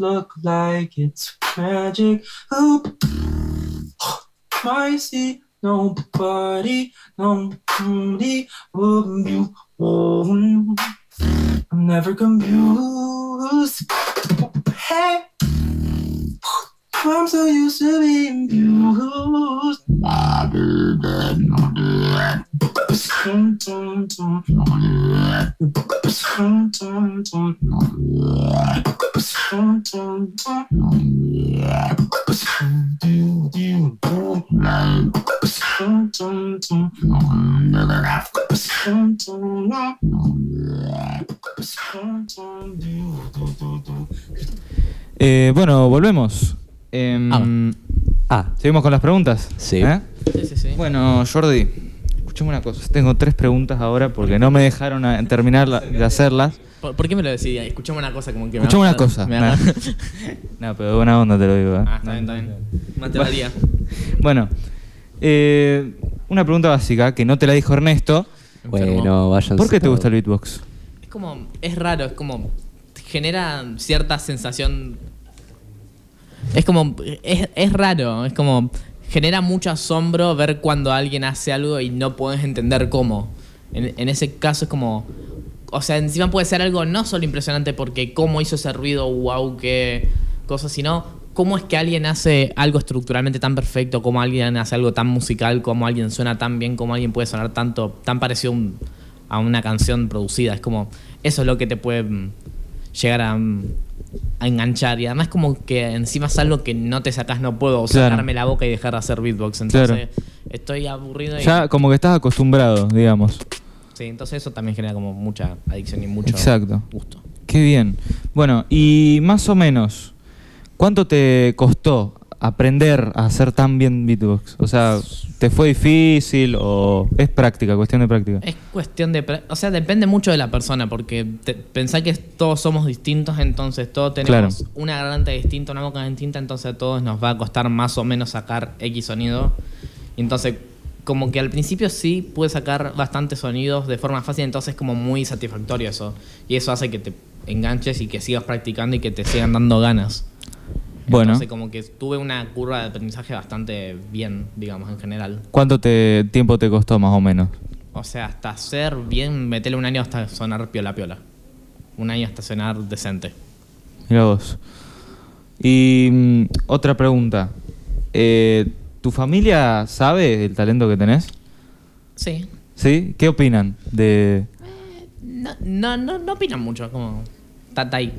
Look like it's magic. Oop. I see nobody, nobody I'm never confused. Hey, Eh, bueno, volvemos. Em, Ah. ¿Seguimos con las preguntas? Sí. ¿Eh? Sí, sí, sí. Bueno, Jordi, escuchame una cosa. Tengo tres preguntas ahora porque no me dejaron a- terminar la- de hacerlas. ¿Por, por qué me lo decís? Escuchame una cosa como que me Escuchame una cosa. Nah. No, pero de buena onda te lo digo. ¿eh? Ah, está bien, está bien. Mate la día. Bueno, eh, una pregunta básica que no te la dijo Ernesto. Bueno, vayan. ¿Por qué te gusta el beatbox? Es como, es raro, es como, genera cierta sensación. Es como, es, es raro, es como, genera mucho asombro ver cuando alguien hace algo y no puedes entender cómo. En, en ese caso es como, o sea, encima puede ser algo no solo impresionante porque cómo hizo ese ruido, wow, qué cosa, sino cómo es que alguien hace algo estructuralmente tan perfecto, cómo alguien hace algo tan musical, cómo alguien suena tan bien, cómo alguien puede sonar tanto, tan parecido a un- a una canción producida. Es como, eso es lo que te puede mm, llegar a, mm, a enganchar. Y además como que encima es algo que no te sacas, no puedo Claro. sacarme la boca y dejar de hacer beatbox. Entonces Claro. estoy aburrido y... Ya como que estás acostumbrado, digamos. Sí, entonces eso también genera como mucha adicción y mucho Exacto. gusto. Qué bien. Bueno, y más o menos, ¿cuánto te costó aprender a hacer tan bien beatbox? O sea, ¿te fue difícil o es práctica, cuestión de práctica? Es cuestión de... O sea, depende mucho de la persona, porque te- pensá que todos somos distintos, entonces todos tenemos Claro. una garganta distinta, una boca distinta, entonces a todos nos va a costar más o menos sacar X sonido. Entonces, como que al principio sí puedes sacar bastantes sonidos de forma fácil, entonces es como muy satisfactorio eso. Y eso hace que te enganches y que sigas practicando y que te sigan dando ganas. Bueno. Entonces como que tuve una curva de aprendizaje bastante bien, digamos, en general. ¿Cuánto te, tiempo te costó más o menos? O sea, hasta ser bien, metele un año hasta sonar piola piola. Un año hasta sonar decente. Mira vos. Y mm, otra pregunta. Eh, ¿Tu familia sabe el talento que tenés? Sí. ¿Sí? ¿Qué opinan de...? No, no, no, no opinan mucho, como. Ahí.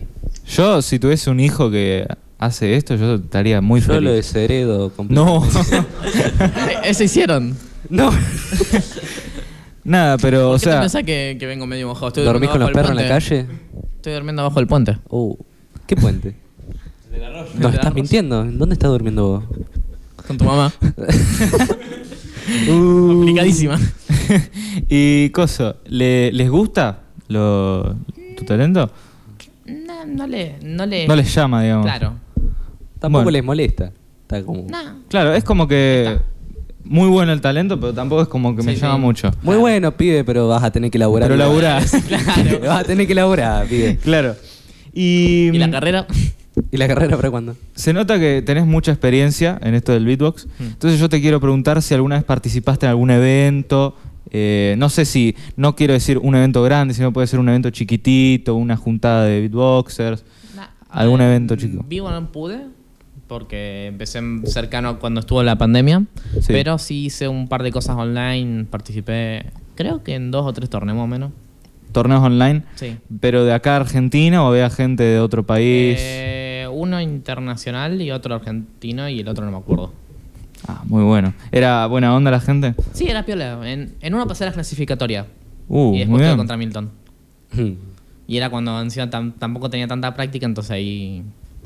Yo, si tuviese un hijo que hace esto, yo estaría muy Yo feliz. lo desheredo No. Eso hicieron. No. Nada, pero, o ¿Por qué te sea... pensás que, que vengo medio mojado? Estoy ¿Dormís con los perros en del la calle? Estoy durmiendo abajo del puente. Uh, ¿Qué puente? ¿No estás mintiendo? ¿En dónde estás durmiendo vos? Con tu mamá. Uh. Complicadísima. y coso, ¿le- ¿les gusta lo, tu talento? No, no le, no le. No les llama, digamos. Claro. Tampoco Bueno. les molesta. Está como... Claro, es como que muy bueno el talento, pero tampoco es como que me Sí, llama mucho. Muy bueno, pibe, pero vas a tener que laburar. Pero laburás. vas a tener que laburar, pibe. Claro. Y, ¿Y la carrera? ¿Y la carrera para cuándo? Se nota que tenés mucha experiencia en esto del beatbox. Hmm. Entonces yo te quiero preguntar si alguna vez participaste en algún evento. eh, no sé si, no quiero decir un evento grande, sino puede ser un evento chiquitito, una juntada de beatboxers. algún evento chico. Vivo no pude, porque empecé cercano cuando estuvo la pandemia. Sí. Pero sí hice un par de cosas online. Participé, creo que en dos o tres torneos más o menos. Torneos online. Sí. Pero de acá a Argentina o había gente de otro país. Eh, uno internacional y otro argentino y el otro no me acuerdo. Ah, muy bueno. ¿Era buena onda la gente? Sí, era piola. En, en uno pasé la clasificatoria. Uh, y después muy contra Milton. y era cuando encima tam- tampoco tenía tanta práctica, entonces ahí.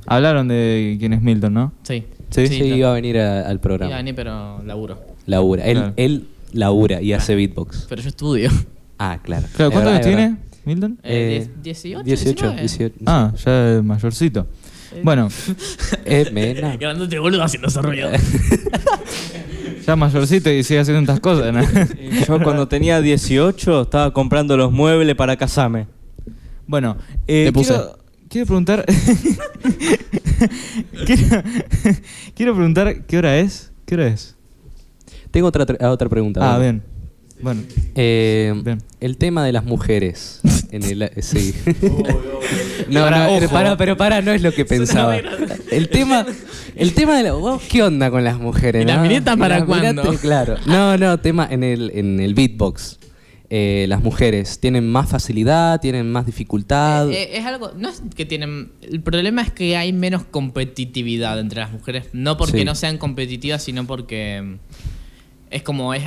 Hablaron de quién es Milton, ¿no? Sí. Sí, Sí, iba a venir a- al Iba programa. a venir, pero laburo. Labura. Él, Claro. él labura y hace beatbox. Pero yo estudio. Ah, claro. Claro, ¿cuántos años tiene? Milton? Eh, die- 18, 18, 19. 18. Ah, ya es mayorcito. Bueno, Eh, mena. Grandote boludo haciendo ese ruido. ya mayorcito y sigue haciendo estas cosas, ¿no? Yo cuando tenía 18 estaba comprando los muebles para casarme. Bueno, eh, Te puse. quiero, quiero preguntar. quiero, quiero preguntar qué hora es. ¿Qué hora es? Tengo otra, tre- otra pregunta. Ah, bien. Bueno. Eh, El tema de las mujeres. en el, eh, sí. no, no, ojo. pero para, pero para, no es lo que pensaba. El tema, el tema de la, vos, ¿qué onda con las mujeres? ¿Y las no? para cuándo? Claro. No, no, tema en el, en el beatbox. Eh, las mujeres tienen más facilidad, tienen más dificultad. Eh, es algo, no es que tienen, el problema es que hay menos competitividad entre las mujeres, no porque Sí. no sean competitivas, sino porque es como es,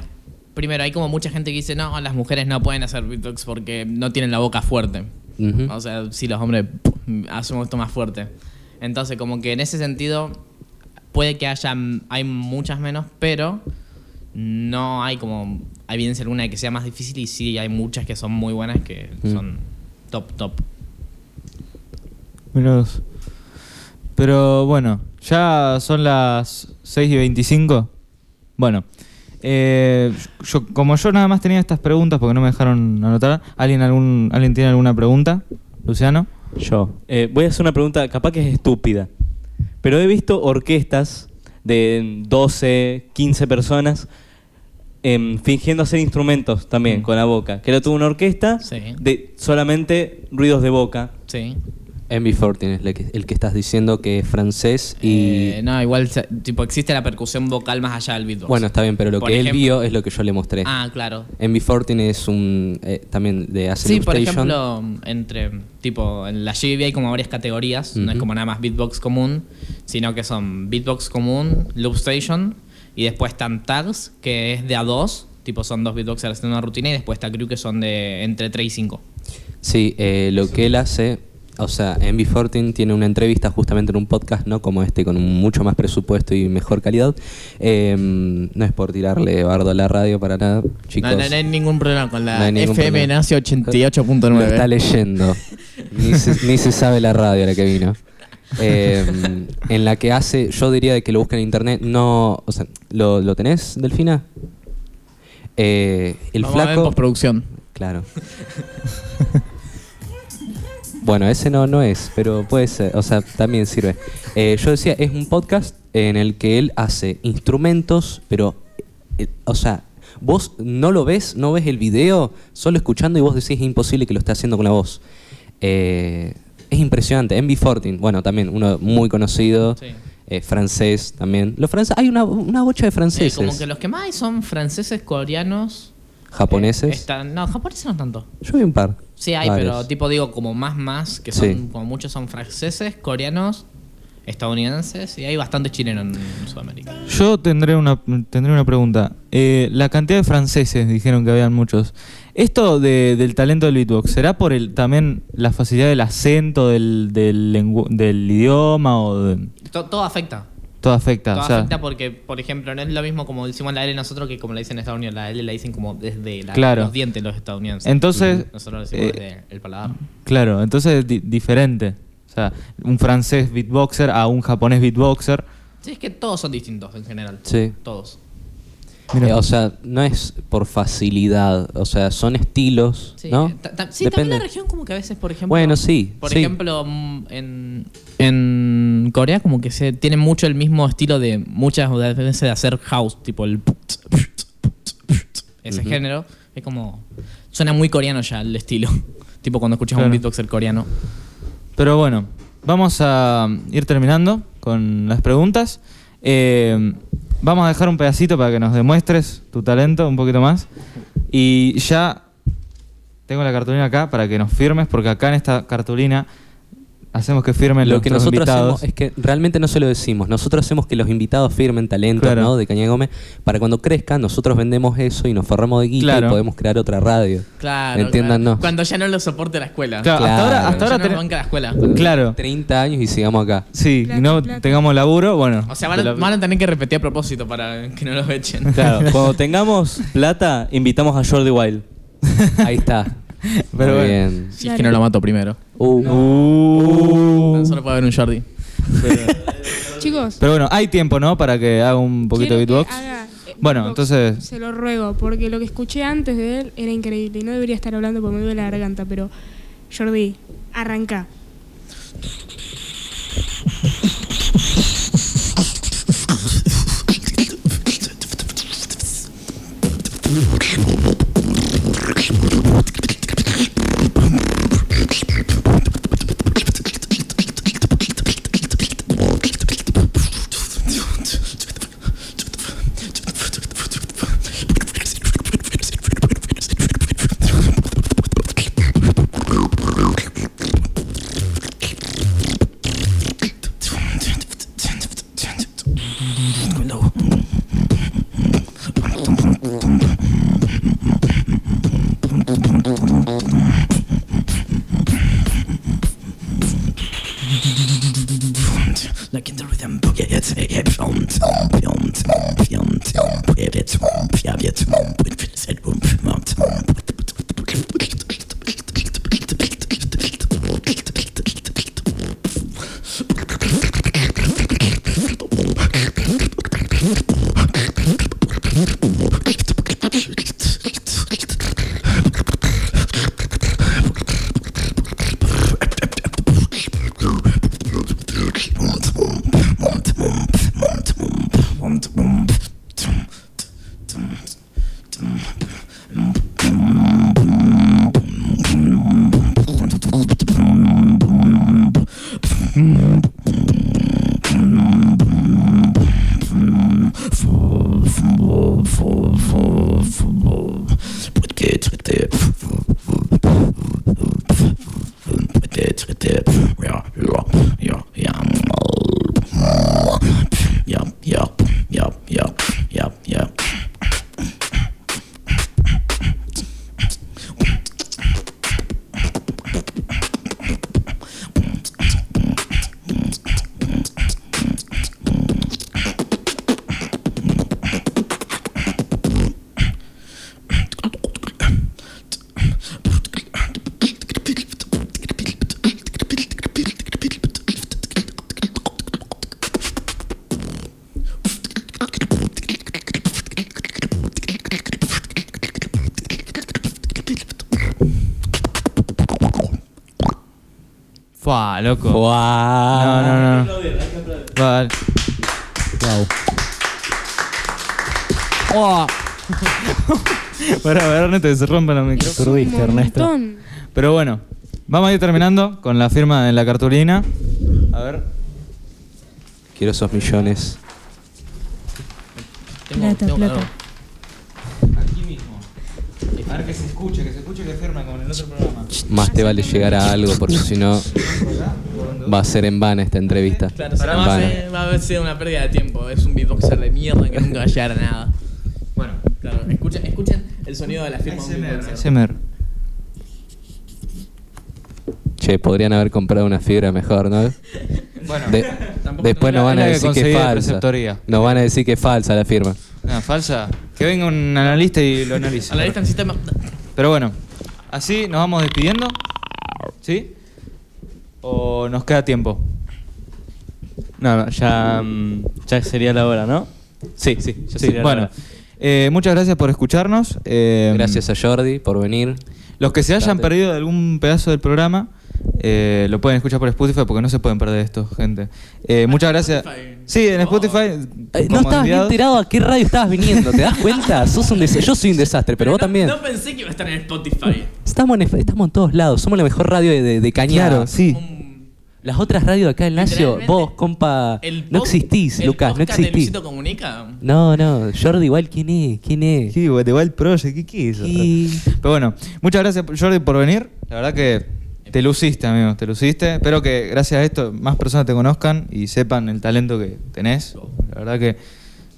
primero hay como mucha gente que dice, no, las mujeres no pueden hacer beatbox porque no tienen la boca fuerte. O sea, si los hombres hacemos esto más fuerte. Entonces, como que en ese sentido puede que haya, hay muchas menos, pero no hay como evidencia alguna de que sea más difícil y sí hay muchas que son muy buenas que Mm. son top, top. Vos. Pero bueno, ya son las 6 y 25. Bueno, eh, yo, como yo nada más tenía estas preguntas porque no me dejaron anotar, ¿alguien, algún, ¿alguien tiene alguna pregunta? Luciano. Yo. Eh, voy a hacer una pregunta, capaz que es estúpida. Pero he visto orquestas de 12, 15 personas em, fingiendo hacer instrumentos también con la boca. Que era tuvo una orquesta Sí. de solamente ruidos de boca. Sí. MB14 es el que, el que estás diciendo que es francés y... Eh, no, igual se- tipo existe la percusión vocal más allá del beatbox. Bueno, está bien, pero lo Por que él vio es lo que yo le mostré. Ah, claro. MB14 es un... eh, también de Acid Sí, por Station. ejemplo, entre tipo en la JVB hay como varias categorías, no es como nada más beatbox común, sino que son beatbox común, loop station y después están tags que es de a dos, tipo son dos beatboxers haciendo una rutina y después está crew que son de entre 3 y 5. Sí, eh, lo que él hace, o sea, MB14 tiene una entrevista justamente en un podcast, no como este, con mucho más presupuesto y mejor calidad. Eh, no es por tirarle bardo a la radio para nada, chicos. No, no, no hay ningún problema con la No FM. Nace 88.9. Lo está leyendo. Ni se, ni se sabe la radio a la que vino. Eh, en la que hace, yo diría de que lo busca en internet, no, o sea, ¿lo, lo tenés, Delfina? Eh, el Vamos a ver en flaco. postproducción. Claro. Bueno, ese no, no es, pero puede ser, o sea, también sirve. Eh, yo decía, es un podcast en el que él hace instrumentos, pero, eh, o sea, vos no lo ves, no ves el video, solo escuchando y vos decís es imposible que lo esté haciendo con la voz. Eh, es impresionante. MB14, bueno, también uno muy conocido, Sí. eh, francés también. Los franceses, hay una, una bocha de Eh, franceses. como que los que más hay son franceses, coreanos. Japoneses. Están, no, japoneses no tanto. Yo vi un par. Sí hay, varios. pero tipo digo como más más, que son Sí. como muchos son franceses, coreanos, estadounidenses y hay bastante chileno en Sudamérica. Yo tendré una, tendré una pregunta. Eh, la cantidad de franceses dijeron que habían muchos. Esto de- del talento del beatbox, ¿será por el también la facilidad del acento del, del, lengu- del idioma o de- To- todo afecta. Todo afecta? Todo o sea, afecta porque, por ejemplo, no es lo mismo como decimos la L nosotros que como la dicen en Estados Unidos. La L la dicen como desde la- Claro. los dientes los estadounidenses. Entonces, Nosotros lo decimos eh, desde el paladar. Claro, entonces es di- diferente. O sea, un francés beatboxer a un japonés beatboxer. Sí, es que todos son distintos en general. Sí. Todos. Mira. Eh, o sea, no es por facilidad, o sea, son estilos, Sí, ¿no? ta- ta- sí, también la región como que a veces, por ejemplo... Bueno, sí, Por sí. ejemplo, mm, en, en Corea como que se tiene mucho el mismo estilo de muchas veces de hacer house, tipo el... Ese Ujú. género. Es como... Suena muy coreano ya el estilo. tipo cuando escuchas Claro. un beatboxer coreano. Pero bueno, vamos a ir terminando con las preguntas. Eh, vamos a dejar un pedacito para que nos demuestres tu talento un poquito más. Y ya tengo la cartulina acá para que nos firmes, porque acá en esta cartulina hacemos que firmen Lo que nosotros invitados. hacemos es que realmente no se lo decimos. Nosotros hacemos que los invitados firmen talento Claro. ¿no? de Caña Gómez para cuando crezcan, nosotros vendemos eso y nos forramos de guita Claro. y podemos crear otra radio. Claro. Entiéndanos. claro. Cuando ya no lo soporte la escuela. Claro, hasta ahora- hasta ahora ya no ten- lo banca la escuela. Claro. 30 años y sigamos acá. Sí, y no tengamos laburo, bueno. O sea, van la- van a tener que repetir a propósito para que no los echen. Claro, cuando tengamos plata, invitamos a Jordi Wild. Ahí está. Pero Muy bueno. bien. Si es que no lo mato primero. Uh. Tan solo puede haber un Jordi. Chicos, Pero bueno, hay tiempo, ¿no? Para que haga un poquito de beatbox. haga, eh, Bueno, beatbox. entonces. Se lo ruego, porque lo que escuché antes de él era increíble y no debería estar hablando porque me duele la garganta, pero Jordi, arranca. Loco. No, no, no. Vale. Wow. Para ver, Ernesto, que se rompan los micrófonos. Turdiste, Ernesto. Pero bueno, vamos a ir terminando con la firma en la cartulina. A ver. Quiero esos millones. Plata, plata. A ver que se escuche, que se escuche que firma como en el otro programa. Más te vale llegar a algo, porque si no va a ser en vano esta entrevista. Claro, en va, a ser, va a ser una pérdida de tiempo. Es un beatboxer de mierda que nunca va a llegar a nada. Bueno, claro, escuchen, escuchen el sonido de la firma. ASMR. Che, podrían haber comprado una fibra mejor, ¿no? Bueno, De- Tampoco después no nos van a decir que es falsa. Nos van a decir que es falsa la firma. Una falsa. Que venga un analista y lo analice. Analista en sistema. Pero bueno, así nos vamos despidiendo. ¿Sí? ¿O nos queda tiempo? No, no, ya, mm, ya sería la hora, ¿no? Sí, sí, ya Sí, sería bueno, la hora. eh, muchas gracias por escucharnos. eh, Gracias a Jordi por venir. Los que se hayan perdido algún pedazo del programa, eh, lo pueden escuchar por Spotify porque no se pueden perder esto, gente. Eh, muchas gracias. Sí, en Spotify. Eh, no estabas bien enterado a qué radio estabas viniendo, ¿te das cuenta? Sos un Yo soy un desastre, pero vos también. No pensé que iba a estar en Spotify. Estamos en, estamos en todos lados, somos la mejor radio de, de, de Cañada. Claro, sí. Las otras radios de acá en Lacio, Literalmente, vos, compa, El no existís, el Lucas, no existís. Comunica. No, no, Jordi igual, ¿quién es? ¿Quién es? Sí, Wild Project, ¿qué, qué es eso? Pero bueno, muchas gracias Jordi por venir. La verdad que te luciste, amigo, te luciste. Espero que gracias a esto más personas te conozcan y sepan el talento que tenés. La verdad que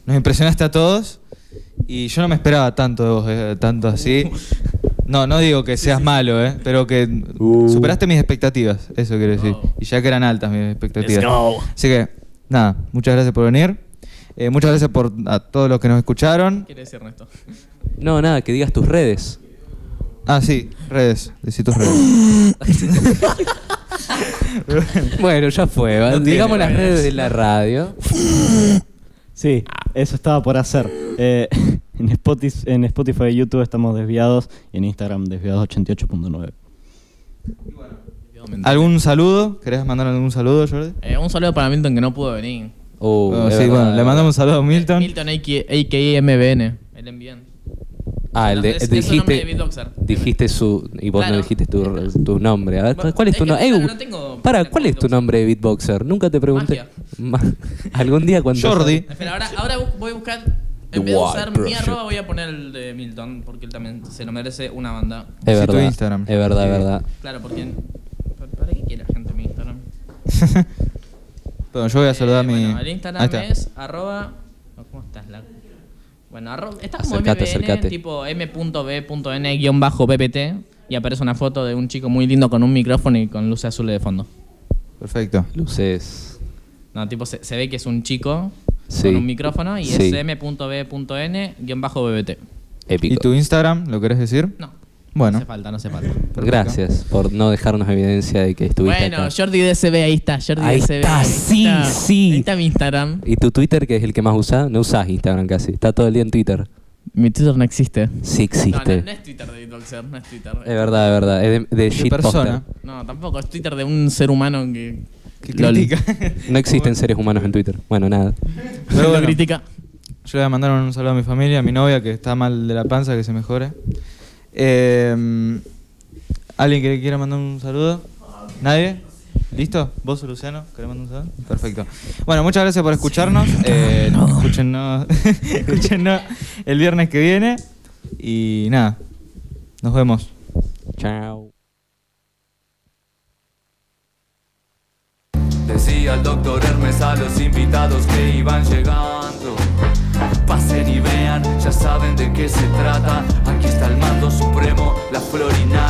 nos impresionaste a todos y yo no me esperaba tanto de vos, eh, tanto así. No, no digo que seas malo, eh, pero que superaste mis expectativas, eso quiero decir. Y ya que eran altas mis expectativas. Así que, nada, muchas gracias por venir. Eh, muchas gracias por a todos los que nos escucharon. ¿Qué quiere decir Ernesto? No, nada, que digas tus redes. Ah, sí, redes. Tus redes. Bueno, ya fue. ¿va? No tiene Digamos las redes. redes de la radio. Sí, eso estaba por hacer. Eh, en, Spotify, en Spotify y YouTube estamos desviados y en Instagram desviados 88.9. ¿Algún saludo? ¿Querés mandar algún saludo, Jordi? Eh, un saludo para Milton que no pudo venir. Oh, Oh, sí, verdad, bueno, le mandamos un saludo a Milton. Milton, a.k.a. MBN. El envían. Ah, el de, Es- es un nombre de dijiste, beatboxer. dijiste su y vos Claro. no dijiste tu, tu nombre. A ver, Bueno, ¿cuál es tu nombre? claro, no tengo- para, ¿cuál es tu nombre de beatboxer? Nunca te pregunté. Algún día cuando Jordi. Espera, ahora, ahora voy a buscar. En vez de usar mi arroba, voy a poner el de Milton, porque él también se lo merece una banda. Es Sí, tu verdad. Instagram. Es verdad, es verdad. Claro, porque. ¿Para para qué quiere la gente mi Instagram? Bueno, yo voy a saludar a mi. Bueno, el Instagram es arroba. ¿Cómo estás? La... Bueno, está como Acercate, mbn, acercate. tipo m.b.n-ppt y aparece una foto de un chico muy lindo con un micrófono y con luces azules de fondo. Perfecto. Luces. No, tipo se, se ve que es un chico Sí. con un micrófono y Sí. es m.b.n-bbt. Épico. ¿Y tu Instagram, lo querés decir? No. No Bueno, hace falta, no hace falta. Gracias por no dejarnos evidencia de que estuviste Bueno, acá. Jordi DCB, ahí está, Jordi Ahí DCB. está, sí, sí. Ahí está mi Instagram. ¿Y tu Twitter, que es el que más usás? No usás Instagram casi. Está todo el día en Twitter. Mi Twitter no existe. Sí No, existe. no, no es Twitter de Beatboxer, no es Twitter. Es verdad, es verdad. Es de, de shitposter. persona. No, tampoco, es Twitter de un ser humano que. que Lol. critica. No existen seres humanos en Twitter. Bueno, nada. Pero bueno, critica. Yo le voy a mandar un saludo a mi familia, a mi novia que está mal de la panza, que se mejore. Eh, ¿Alguien que quiera mandar un saludo? ¿Nadie? ¿Listo? ¿Vos, Luciano? ¿Querés mandar un saludo? Perfecto. Bueno, muchas gracias por escucharnos. Eh, escúchennos, escúchennos el viernes que viene. Y nada, nos vemos. Chao. Decía el doctor Hermes a los invitados que iban llegando. Pasen y vean, ya saben de qué se trata. Aquí está el mando supremo, la florinata.